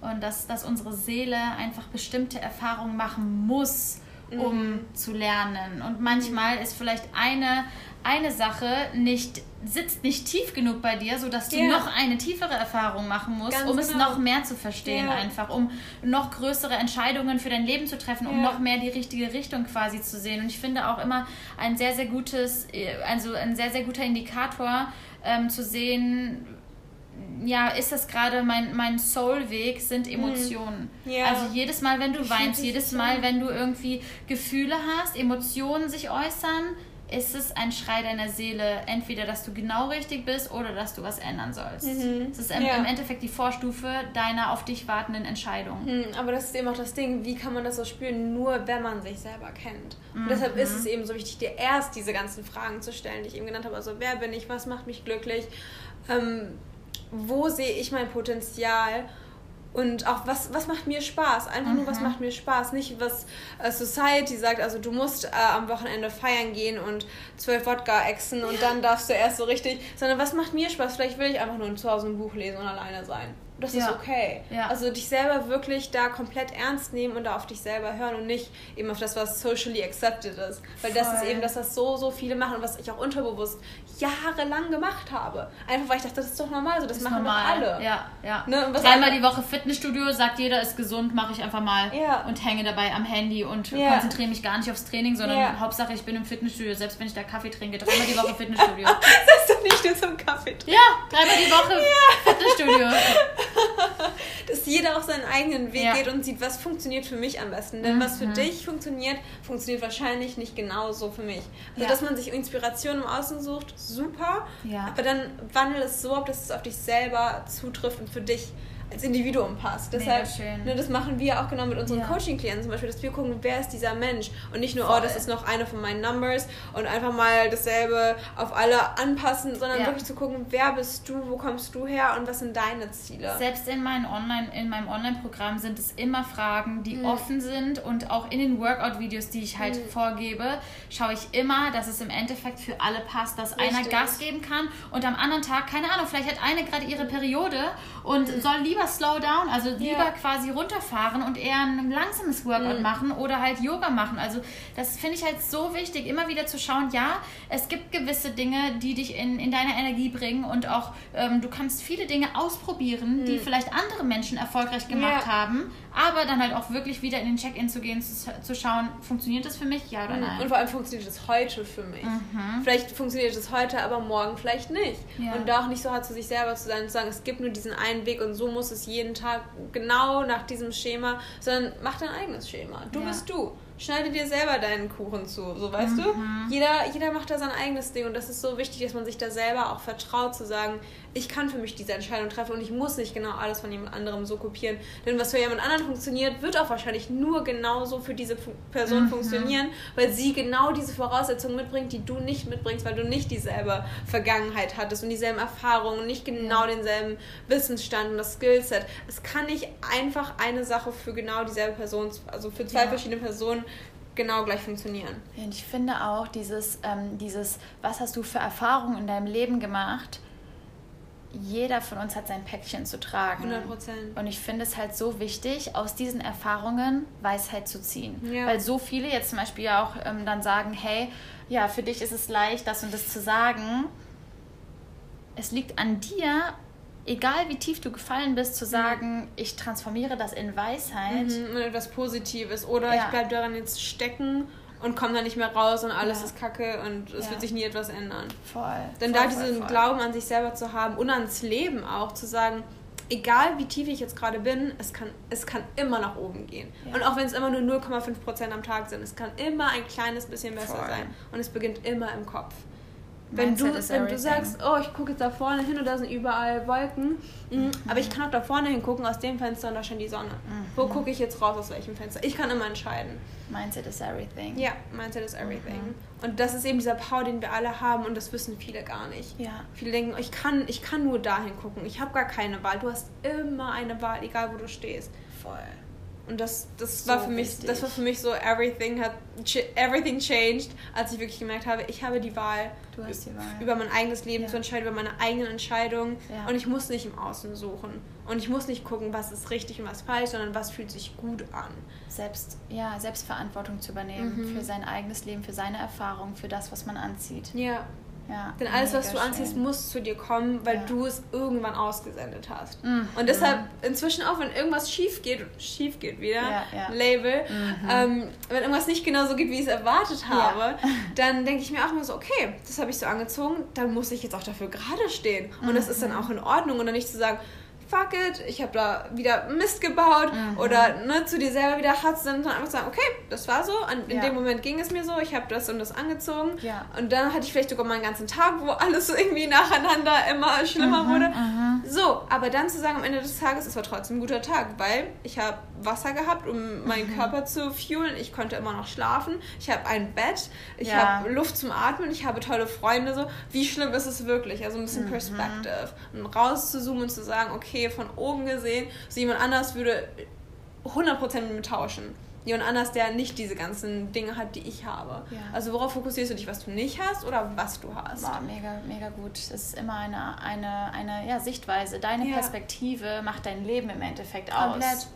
Und dass, dass unsere Seele einfach bestimmte Erfahrungen machen muss, um mhm. zu lernen. Und manchmal ist vielleicht eine eine Sache nicht sitzt nicht tief genug bei dir, sodass du yeah. noch eine tiefere Erfahrung machen musst, Ganz um genau. es noch mehr zu verstehen, yeah. einfach, um noch größere Entscheidungen für dein Leben zu treffen, um yeah. noch mehr die richtige Richtung quasi zu sehen. Und ich finde auch immer ein sehr, sehr gutes, also ein sehr, sehr guter Indikator ähm, zu sehen, ja, ist das gerade mein, mein Soul-Weg, sind mhm. Emotionen. Ja. Also jedes Mal, wenn du weinst, jedes Mal, wenn du irgendwie Gefühle hast, Emotionen sich äußern, ist es ein Schrei deiner Seele, entweder, dass du genau richtig bist oder dass du was ändern sollst. Mhm. Es ist im, ja. im, Endeffekt die Vorstufe deiner auf dich wartenden Entscheidung. Mhm, aber das ist eben auch das Ding, wie kann man das so spüren? Nur wenn man sich selber kennt. Und mhm. deshalb ist es eben so wichtig, dir erst diese ganzen Fragen zu stellen, die ich eben genannt habe. Also, wer bin ich? Was macht mich glücklich? Ähm, wo sehe ich mein Potenzial? Und auch, was, was macht mir Spaß? Einfach mhm. nur, was mhm. macht mir Spaß? Nicht, was äh, Society sagt, also du musst äh, am Wochenende feiern gehen und zwölf Wodka exen und ja. dann darfst du erst so richtig, sondern was macht mir Spaß? Vielleicht will ich einfach nur zu Hause ein Buch lesen und alleine sein das ja. ist okay. Ja. Also dich selber wirklich da komplett ernst nehmen und da auf dich selber hören und nicht eben auf das, was socially accepted ist. Weil Voll. das ist eben das, was so, so viele machen und was ich auch unterbewusst jahrelang gemacht habe. Einfach weil ich dachte, das ist doch normal so, das ist machen normal. doch alle. Ja, ja. Ne? Dreimal die Woche Fitnessstudio, sagt jeder ist gesund, mache ich einfach mal ja. und hänge dabei am Handy und konzentriere mich gar nicht aufs Training, sondern. Hauptsache ich bin im Fitnessstudio, selbst wenn ich da Kaffee trinke. Dreimal die Woche Fitnessstudio. das ist doch nicht nur zum Kaffee trinken. Ja, dreimal die Woche Fitnessstudio. dass jeder auch seinen eigenen Weg ja. geht und sieht, was funktioniert für mich am besten. Denn mhm. was für mhm. dich funktioniert, funktioniert wahrscheinlich nicht genauso für mich. Also, ja. dass man sich Inspiration im Außen sucht, super. Ja. Aber dann wandel es so ab, dass es auf dich selber zutrifft und für dich als Individuum passt. Deshalb, ne, das machen wir auch genau mit unseren ja. Coaching-Klienten zum Beispiel, dass wir gucken, wer ist dieser Mensch und nicht nur, Voll. oh, das ist noch eine von meinen Numbers und einfach mal dasselbe auf alle anpassen, sondern ja. wirklich zu gucken, wer bist du, wo kommst du her und was sind deine Ziele. Selbst in, meinen Online, in meinem Online-Programm sind es immer Fragen, die mhm. offen sind und auch in den Workout-Videos, die ich halt mhm. vorgebe, schaue ich immer, dass es im Endeffekt für alle passt, dass Richtig. einer Gas geben kann und am anderen Tag, keine Ahnung, vielleicht hat eine gerade ihre Periode und mhm. soll lieber lieber slow down, also lieber ja. quasi runterfahren und eher ein langsames Workout mhm. machen oder halt Yoga machen. Also das finde ich halt so wichtig, immer wieder zu schauen, ja, es gibt gewisse Dinge, die dich in, in deine Energie bringen und auch ähm, du kannst viele Dinge ausprobieren, mhm. die vielleicht andere Menschen erfolgreich gemacht ja. haben, aber dann halt auch wirklich wieder in den Check-in zu gehen, zu, zu, schauen, funktioniert das für mich, ja oder mhm. nein? Und vor allem funktioniert das heute für mich. Mhm. Vielleicht funktioniert das heute, aber morgen vielleicht nicht. Ja. Und da auch nicht so hart zu sich selber zu sein und zu sagen, es gibt nur diesen einen Weg und so muss es jeden Tag genau nach diesem Schema, sondern mach dein eigenes Schema. Du ja. bist du schneide dir selber deinen Kuchen zu, so weißt mhm. du? Jeder, jeder macht da sein eigenes Ding und das ist so wichtig, dass man sich da selber auch vertraut, zu sagen, ich kann für mich diese Entscheidung treffen und ich muss nicht genau alles von jemand anderem so kopieren. Denn was für jemand anderen funktioniert, wird auch wahrscheinlich nur genauso für diese Person mhm. funktionieren, weil sie genau diese Voraussetzungen mitbringt, die du nicht mitbringst, weil du nicht dieselbe Vergangenheit hattest und dieselben Erfahrungen und nicht genau ja. denselben Wissensstand und das Skillset. Es kann nicht einfach eine Sache für genau dieselbe Person, also für zwei ja. verschiedene Personen genau gleich funktionieren. Und ich finde auch dieses, ähm, dieses, was hast du für Erfahrungen in deinem Leben gemacht? Jeder von uns hat sein Päckchen zu tragen. 100 Prozent. Und ich finde es halt so wichtig, aus diesen Erfahrungen Weisheit zu ziehen. Ja. Weil so viele jetzt zum Beispiel auch ähm, dann sagen, hey, ja, für dich ist es leicht, das und das zu sagen. Es liegt an dir, egal wie tief du gefallen bist, zu sagen, ich transformiere das in Weisheit. Mhm, und etwas Positives. Oder ja. ich bleibe daran jetzt stecken und komme da nicht mehr raus und alles ja. ist kacke und es ja. wird sich nie etwas ändern. Voll. Denn voll, da diesen voll, Glauben an sich selber zu haben und ans Leben auch, zu sagen, egal wie tief ich jetzt gerade bin, es kann, es kann immer nach oben gehen. Ja. Und auch wenn es immer nur 0,5% am Tag sind, es kann immer ein kleines bisschen besser voll. sein. Und es beginnt immer im Kopf. Wenn du, wenn du sagst, oh, ich gucke jetzt da vorne hin und da sind überall Wolken, mhm. aber ich kann auch da vorne hingucken aus dem Fenster und da scheint die Sonne. Mhm. Wo gucke ich jetzt raus aus welchem Fenster? Ich kann immer entscheiden. Mindset is everything. Ja, Mindset is everything. Mhm. Und das ist eben dieser Power, den wir alle haben und das wissen viele gar nicht. Ja. Viele denken, ich kann, ich kann nur dahin gucken, ich habe gar keine Wahl. Du hast immer eine Wahl, egal wo du stehst. Voll. Und das, das, so war für mich, das war für mich so, everything hat everything changed, als ich wirklich gemerkt habe, ich habe die Wahl, die Wahl. über mein eigenes Leben ja. zu entscheiden, über meine eigenen Entscheidungen. Ja. Und ich muss nicht im Außen suchen. Und ich muss nicht gucken, was ist richtig und was falsch, sondern was fühlt sich gut an. Selbst, ja, Selbstverantwortung zu übernehmen mhm. für sein eigenes Leben, für seine Erfahrung, für das, was man anzieht. Ja. Ja, Denn alles, was du anziehst, schön. muss zu dir kommen, weil ja. du es irgendwann ausgesendet hast. Mhm. Und deshalb inzwischen auch, wenn irgendwas schief geht, schief geht wieder, ja, Label, mhm. ähm, wenn irgendwas nicht genau so geht, wie ich es erwartet habe, dann denke ich mir auch immer so, okay, das habe ich so angezogen, dann muss ich jetzt auch dafür gerade stehen. Und mhm. das ist dann auch in Ordnung und dann nicht zu sagen, fuck it, ich habe da wieder Mist gebaut mhm. oder ne, zu dir selber wieder hart sind, dann einfach sagen, okay, das war so, An, in ja. dem Moment ging es mir so, ich habe das und das angezogen ja. und dann hatte ich vielleicht sogar meinen ganzen Tag, wo alles so irgendwie nacheinander immer schlimmer mhm, wurde. Mhm. So, aber dann zu sagen am Ende des Tages, es war trotzdem ein guter Tag, weil ich habe Wasser gehabt, um meinen mhm. Körper zu fuelen, ich konnte immer noch schlafen, ich habe ein Bett, ich ja. habe Luft zum Atmen, ich habe tolle Freunde, so, wie schlimm ist es wirklich? Also ein bisschen mhm. Perspective und rauszuzoomen und zu sagen, okay, okay, von oben gesehen, so jemand anders würde 100% mit mir tauschen. Jemand anders, der nicht diese ganzen Dinge hat, die ich habe. Ja. Also worauf fokussierst du dich, was du nicht hast oder was du hast? War mega, mega gut. Das ist immer eine, eine, eine ja, Sichtweise. Deine ja. Perspektive macht dein Leben im Endeffekt aus. Komplett.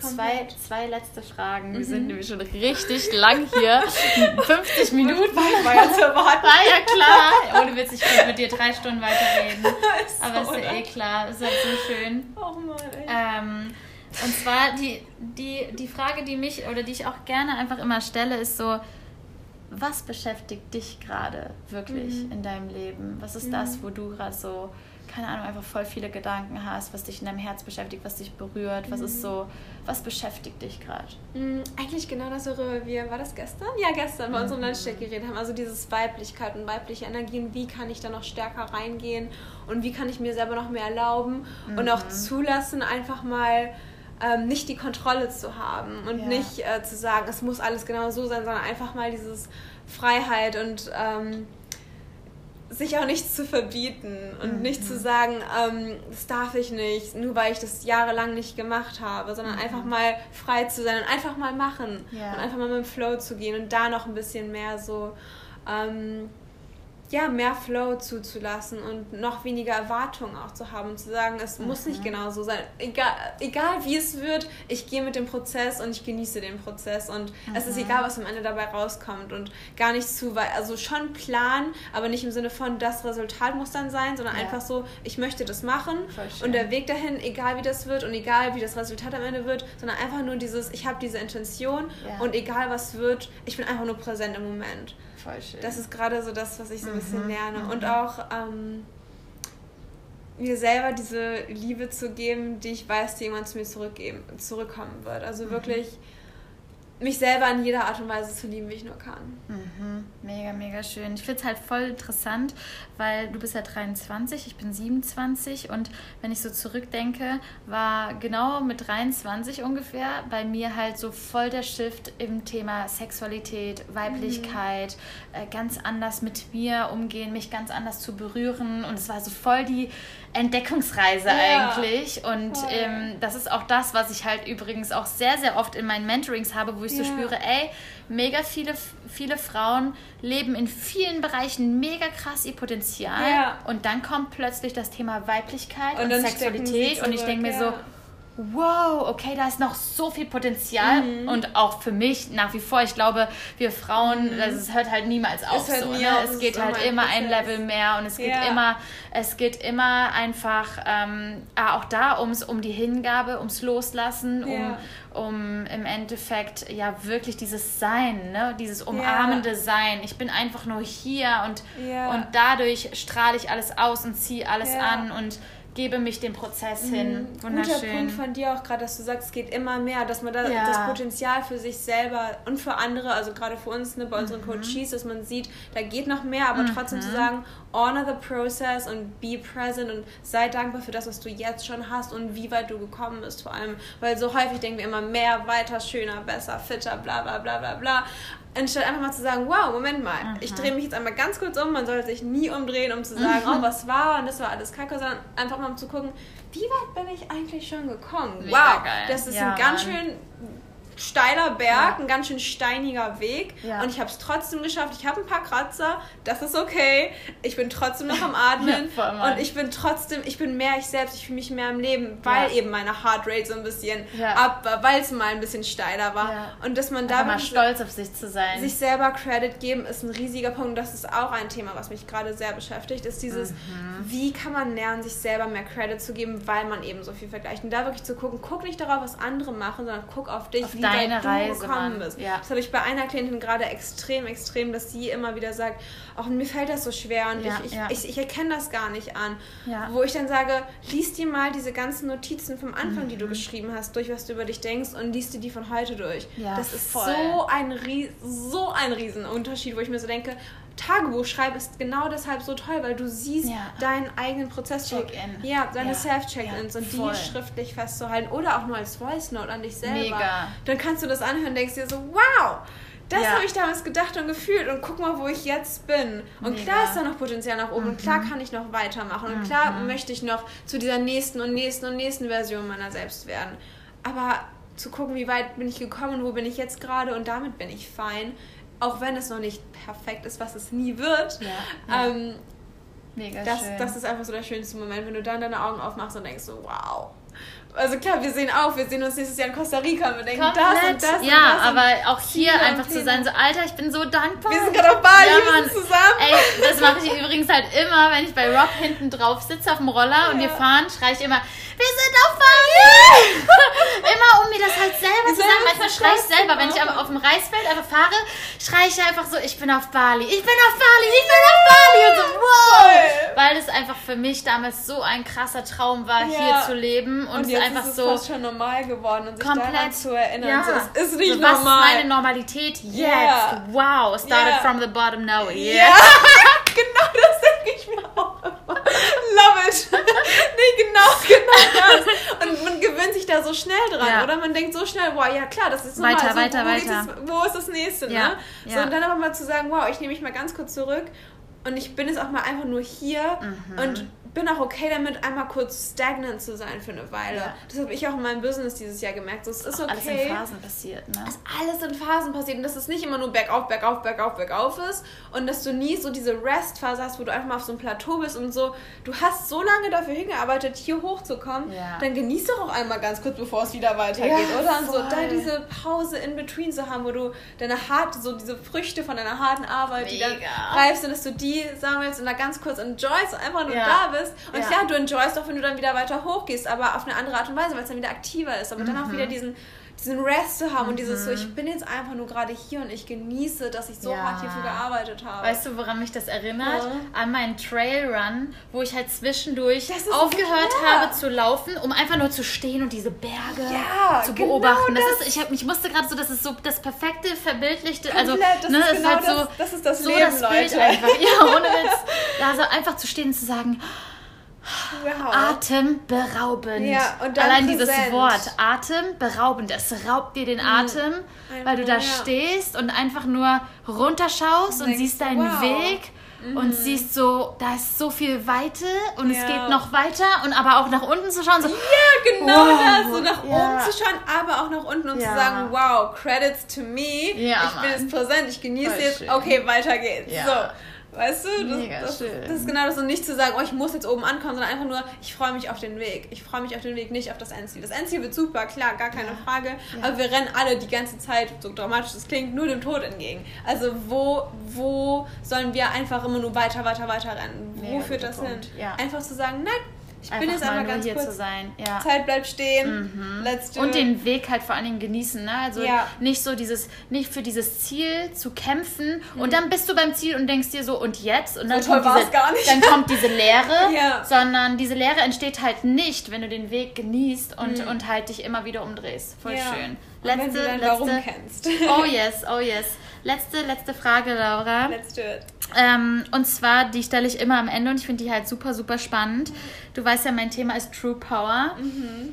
Zwei, zwei letzte Fragen. Mhm. Wir sind nämlich schon richtig lang hier. 50 Minuten. War ja zu erwarten. War ja klar. Ohne Witz, ich könnte mit dir drei Stunden weiterreden. ist Aber ist ja eh klar. Ist halt so schön. Oh Mann, ey. Ähm, und zwar die, die, die Frage, die mich oder die ich auch gerne einfach immer stelle, ist so, was beschäftigt dich gerade wirklich mhm. in deinem Leben? Was ist mhm. das, wo du gerade so keine Ahnung, einfach voll viele Gedanken hast, was dich in deinem Herz beschäftigt, was dich berührt, was ist so, was beschäftigt dich gerade? Mhm, eigentlich genau das, worüber wir, war das gestern? Ja, gestern bei unserem mhm. Lunchcheck geredet haben. Also dieses Weiblichkeit und weibliche Energien, wie kann ich da noch stärker reingehen und wie kann ich mir selber noch mehr erlauben mhm. und auch zulassen, einfach mal ähm, nicht die Kontrolle zu haben und ja. nicht äh, zu sagen, es muss alles genau so sein, sondern einfach mal dieses Freiheit und ähm, sich auch nichts zu verbieten und mhm. nicht zu sagen, ähm, das darf ich nicht, nur weil ich das jahrelang nicht gemacht habe, sondern mhm. einfach mal frei zu sein und einfach mal machen ja. und einfach mal mit dem Flow zu gehen und da noch ein bisschen mehr so ähm, ja, mehr Flow zuzulassen und noch weniger Erwartungen auch zu haben und zu sagen, es mhm. muss nicht mhm. genau so sein. Egal, egal wie es wird, ich gehe mit dem Prozess und ich genieße den Prozess und mhm. es ist mhm. egal, was am Ende dabei rauskommt und gar nicht zu weit, also schon planen, aber nicht im Sinne von, das Resultat muss dann sein, sondern ja. einfach so, ich möchte das machen und der Weg dahin, egal wie das wird und egal wie das Resultat am Ende wird, sondern einfach nur dieses, ich habe diese Intention ja. und egal was wird, ich bin einfach nur präsent im Moment. Voll schön. Das ist gerade so das, was ich so ein bisschen mhm. lerne. Mhm. Und auch ähm, mir selber diese Liebe zu geben, die ich weiß, die jemand zu mir zurückgeben, zurückkommen wird. Also mhm. wirklich mich selber in jeder Art und Weise zu lieben, wie ich nur kann. Mhm. Mega, mega schön. Ich finde es halt voll interessant, weil du bist ja 23, ich bin 27 und wenn ich so zurückdenke, war genau mit 23 ungefähr bei mir halt so voll der Shift im Thema Sexualität, Weiblichkeit, mhm. äh, ganz anders mit mir umgehen, mich ganz anders zu berühren und es war so voll die Entdeckungsreise ja, eigentlich. Und ähm, das ist auch das, was ich halt übrigens auch sehr, sehr oft in meinen Mentorings habe, wo ich ja. so spüre, ey, mega viele, viele Frauen leben in vielen Bereichen mega krass ihr Potenzial. Ja. Und dann kommt plötzlich das Thema Weiblichkeit und, und Sexualität. Und ich denke mir so, wow, okay, da ist noch so viel Potenzial mhm. und auch für mich nach wie vor, ich glaube, wir Frauen, mhm. das hört halt niemals auf. Es, so, ne? auf, es geht halt immer ein Level mehr und es geht ja. immer, es geht immer einfach ähm, ah, auch da ums um die Hingabe, ums Loslassen, ja. um, um im Endeffekt ja wirklich dieses Sein, ne? dieses umarmende ja. Sein. Ich bin einfach nur hier und, und dadurch strahle ich alles aus und ziehe alles an und gebe mich dem Prozess hin. Mhm. Wunderschön. Guter Punkt von dir auch gerade, dass du sagst, es geht immer mehr, dass man da ja. das Potenzial für sich selber und für andere, also gerade für uns, ne, bei unseren mhm. Coaches, dass man sieht, da geht noch mehr, aber mhm. trotzdem zu sagen, honor the process und be present und sei dankbar für das, was du jetzt schon hast und wie weit du gekommen bist vor allem. Weil so häufig denken wir immer, mehr, weiter, schöner, besser, fitter, bla bla bla bla bla. Anstatt einfach mal zu sagen, wow, Moment mal, mhm. ich drehe mich jetzt einmal ganz kurz um, man sollte sich nie umdrehen, um zu sagen, mhm. oh, was war und das war alles kacke, sondern einfach mal um zu gucken, wie weit bin ich eigentlich schon gekommen? Mega wow, geil. das ist ja, ein ganz Mann. schön steiler Berg, ja. ein ganz schön steiniger Weg. Ja. Und ich habe es trotzdem geschafft. Ich habe ein paar Kratzer, das ist okay. Ich bin trotzdem noch am Atmen. und ich bin trotzdem, ich bin mehr ich selbst, ich fühle mich mehr im Leben, weil ja. eben meine Heartrate so ein bisschen ab war, weil es mal ein bisschen steiler war. Und dass man da mal stolz auf sich zu sein. Sich selber Credit geben ist ein riesiger Punkt. Das ist auch ein Thema, was mich gerade sehr beschäftigt, ist dieses, mhm. wie kann man lernen, sich selber mehr Credit zu geben, weil man eben so viel vergleicht. Und da wirklich zu gucken, guck nicht darauf, was andere machen, sondern guck auf dich, auf deine Reise gekommen bist. Ja. Das habe ich bei einer Klientin gerade extrem, extrem, dass sie immer wieder sagt, auch mir fällt das so schwer und ja, ich, ja. ich, ich, erkenne das gar nicht an. Wo ich dann sage, lies dir mal diese ganzen Notizen vom Anfang, mhm. die du mhm. geschrieben hast, durch, was du über dich denkst und liest dir die von heute durch. das ist voll. so ein, so ein Riesenunterschied, wo ich mir so denke, Tagebuch schreiben ist genau deshalb so toll, weil du siehst ja. deinen eigenen Prozess. Check-in. Ja, deine ja. Self-Check-ins ja, und voll. die schriftlich festzuhalten oder auch nur als Voice Note an dich selber. Mega. Dann kannst du das anhören und denkst dir so, wow, das habe ich damals gedacht und gefühlt und guck mal, wo ich jetzt bin. Und Mega. klar ist da noch Potenzial nach oben mhm. und klar mhm. kann ich noch weitermachen und klar mhm. möchte ich noch zu dieser nächsten und nächsten und nächsten Version meiner selbst werden. Aber zu gucken, wie weit bin ich gekommen, wo bin ich jetzt gerade und damit bin ich fein, auch wenn es noch nicht perfekt ist, was es nie wird. Ja, ja. Ähm, Mega das, schön. das ist einfach so der schönste Moment, wenn du dann deine Augen aufmachst und denkst so, wow. Also klar, wir sehen auch, wir sehen uns nächstes Jahr in Costa Rica und wir denken, Komplett. das und das. Ja, und das aber auch hier einfach zu sein, so Alter, ich bin so dankbar. Wir sind gerade auf Bali, ja, wir sind zusammen. Ey, das mache ich übrigens halt immer, wenn ich bei Rob hinten drauf sitze auf dem Roller ja. und wir fahren, schreie ich immer, wir sind auf Bali! immer um mir das halt selber zu sagen. Manchmal schreie ich selber, wenn ich auf dem Reisfeld einfach fahre, schreie ich einfach so, ich bin auf Bali, ich bin auf Bali, ich bin auf Bali und so, wow! Weil es einfach für mich damals so ein krasser Traum war, ja. hier zu leben und, und es einfach ist es so fast schon normal geworden und sich komplett, daran zu erinnern. Ja. So, es ist nicht so, normal. Was ist meine Normalität jetzt? Yeah. Wow, started yeah. from the bottom now. Yeah. ja. genau das denke ich mir auch immer. Love it. nee, genau, genau das. Und man gewöhnt sich da so schnell dran, ja. oder? Man denkt so schnell, wow, ja klar, das ist so weiter, so, weiter, wo, weiter. Es, wo ist das nächste, ja. ne? So, und dann aber mal zu sagen, wow, ich nehme mich mal ganz kurz zurück und ich bin jetzt auch mal einfach nur hier mhm. und bin auch okay damit, einmal kurz stagnant zu sein für eine Weile. Ja. Das habe ich auch in meinem Business dieses Jahr gemerkt. So, es ist okay. Alles in Phasen passiert, ne? Dass alles in Phasen passiert und dass es nicht immer nur bergauf, bergauf, bergauf, bergauf ist und dass du nie so diese Rest-Phase hast, wo du einfach mal auf so einem Plateau bist und so, du hast so lange dafür hingearbeitet, hier hochzukommen, ja. dann genieß doch auch einmal ganz kurz, bevor es wieder weitergeht, ja, oder? Und so da diese Pause in between zu haben, wo du deine harte, so diese Früchte von deiner harten Arbeit, Mega. die dann reifst und dass du die sammelst und da ganz kurz enjoyst und einfach nur da bist. Und klar, du enjoyst auch, wenn du dann wieder weiter hochgehst, aber auf eine andere Art und Weise, weil es dann wieder aktiver ist. Aber mhm. dann auch wieder mhm. diesen, diesen Rest zu haben mhm. und dieses so, mhm. ich bin jetzt einfach nur gerade hier und ich genieße, dass ich so ja. hart hierfür gearbeitet habe. Weißt du, woran mich das erinnert? Ja. An meinen Trailrun, wo ich halt zwischendurch aufgehört habe zu laufen, um einfach nur zu stehen und diese Berge ja, zu genau beobachten. Genau das. das. ist, ich, hab, ich musste gerade so, das ist so das perfekte, verbildlichte, also das ne, ist, genau ist halt das, so, das ist das so Leben, das Bild Leute. einfach. Ja, ohne Witz. Also einfach zu stehen und zu sagen, Wow. Atemberaubend. Ja, und Allein präsent. dieses Wort, atemberaubend, es raubt dir den mhm. Atem, mhm. weil du da ja. stehst und einfach nur runterschaust und, und siehst deinen wow. Weg mhm. und siehst so, da ist so viel Weite und ja. es geht noch weiter und aber auch nach unten zu schauen. So, ja, genau wow. das, so nach ja. oben zu schauen, aber auch nach unten und zu sagen, wow, Credits to me, ich bin jetzt präsent, ich genieße jetzt, okay, weiter geht's. So. Weißt du? Das, Mega das, schön. das ist genau das und nicht zu sagen, oh, ich muss jetzt oben ankommen, sondern einfach nur, ich freue mich auf den Weg. Ich freue mich auf den Weg, nicht auf das Endziel. Das Endziel wird super, klar, gar keine ja. Frage. Ja. Aber wir rennen alle die ganze Zeit, so dramatisch das klingt, nur dem Tod entgegen. Also wo, wo sollen wir einfach immer nur weiter, weiter, weiter rennen? Wo Mega führt das Punkt. hin? Ja. Einfach zu sagen, nein, ich bin jetzt einmal ganz hier kurz. zu sein. Ja. Zeit bleibt stehen. Mhm. Let's do Und den Weg halt vor allen Dingen genießen. Ne? Also ja. nicht so dieses, nicht für dieses Ziel zu kämpfen mhm. und dann bist du beim Ziel und denkst dir so, und jetzt? Und dann, so kommt, diese, dann kommt diese Leere, ja. sondern diese Leere entsteht halt nicht, wenn du den Weg genießt und, mhm. und halt dich immer wieder umdrehst. Voll schön. Letzte, wenn du dein letzte, Warum kennst. oh yes, oh yes. Letzte, letzte Frage, Laura. Let's do it. Ähm, und zwar, die stelle ich immer am Ende und ich finde die halt super, super spannend. Du weißt ja, mein Thema ist True Power. Mhm.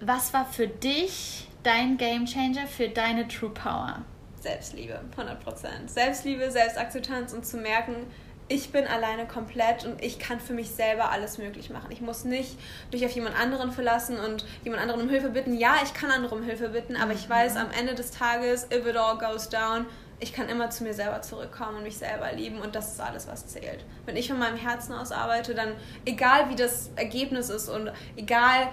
was war für dich dein Game Changer für deine True Power? Selbstliebe, 100%. Selbstliebe, Selbstakzeptanz und zu merken, ich bin alleine komplett und ich kann für mich selber alles möglich machen. Ich muss nicht durch auf jemand anderen verlassen und jemand anderen um Hilfe bitten. Ja, ich kann andere um Hilfe bitten, aber ich weiß am Ende des Tages, if it all goes down, ich kann immer zu mir selber zurückkommen und mich selber lieben und das ist alles, was zählt. Wenn ich von meinem Herzen aus arbeite, dann egal wie das Ergebnis ist und egal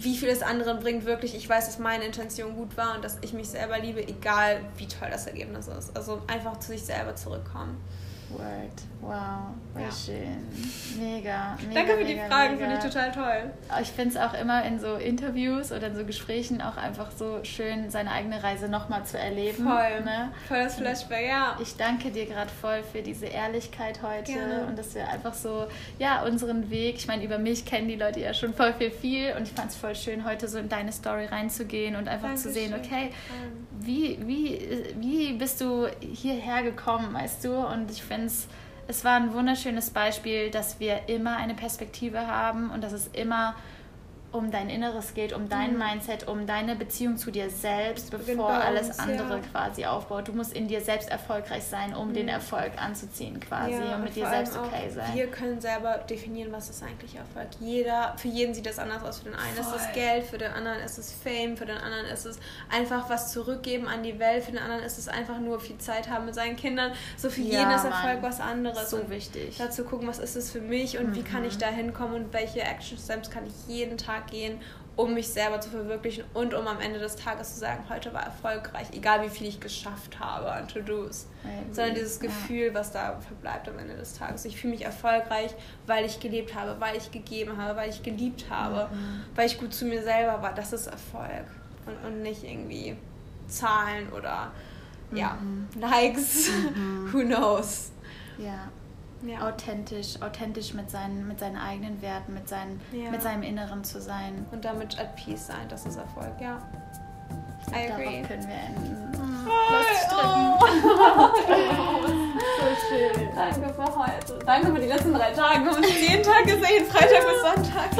wie viel es anderen bringt, wirklich, ich weiß, dass meine Intention gut war und dass ich mich selber liebe, egal wie toll das Ergebnis ist. Also einfach zu sich selber zurückkommen. Word. Wow, voll ja. schön. Mega, mega. Danke für die Fragen, finde ich total toll. Ich finde es auch immer in so Interviews oder in so Gesprächen auch einfach so schön, seine eigene Reise nochmal zu erleben. Voll. Ne? Voll das Flashback, ja. Ich danke dir gerade voll für diese Ehrlichkeit heute Gerne. und dass wir einfach so, ja, unseren Weg, ich meine, über mich kennen die Leute ja schon voll viel, viel und ich fand es voll schön, heute so in deine Story reinzugehen und einfach Dankeschön. zu sehen, okay, wie, wie, wie bist du hierher gekommen, weißt du? Und ich finde es es war ein wunderschönes Beispiel, dass wir immer eine Perspektive haben und dass es immer um dein Inneres geht, um dein mhm. Mindset, um deine Beziehung zu dir selbst, bevor alles andere ja. quasi aufbaut. Du musst in dir selbst erfolgreich sein, um mhm. den Erfolg anzuziehen quasi ja, und mit dir selbst okay sein. Wir können selber definieren, was ist eigentlich Erfolg. Jeder, für jeden sieht das anders aus. Für den einen Voll. ist es Geld, für den anderen ist es Fame, für den anderen ist es einfach was zurückgeben an die Welt, für den anderen ist es einfach nur viel Zeit haben mit seinen Kindern. So für ja, jeden ist Erfolg Mann. was anderes. So und wichtig. Dazu gucken, was ist es für mich und mhm. wie kann ich mhm. da hinkommen und welche Action Steps kann ich jeden Tag Tag gehen, um mich selber zu verwirklichen und um am Ende des Tages zu sagen, heute war erfolgreich, egal wie viel ich geschafft habe an To-Dos. Sondern dieses Gefühl, ja. was da verbleibt am Ende des Tages. Ich fühle mich erfolgreich, weil ich gelebt habe, weil ich gegeben habe, weil ich geliebt habe, mhm. weil ich gut zu mir selber war. Das ist Erfolg. Und, und nicht irgendwie Zahlen oder ja, mhm. Likes. Mhm. Who knows? Ja ja. authentisch, authentisch mit seinen, mit seinen eigenen Werten, mit, seinen, ja. mit seinem Inneren zu sein. Und damit at peace sein, das ist Erfolg, ja. I Darauf agree. können wir enden. Hm, oh, so schön. Danke für heute. Danke für die letzten drei Tage. Wir haben uns jeden Tag gesehen, Freitag bis Sonntag.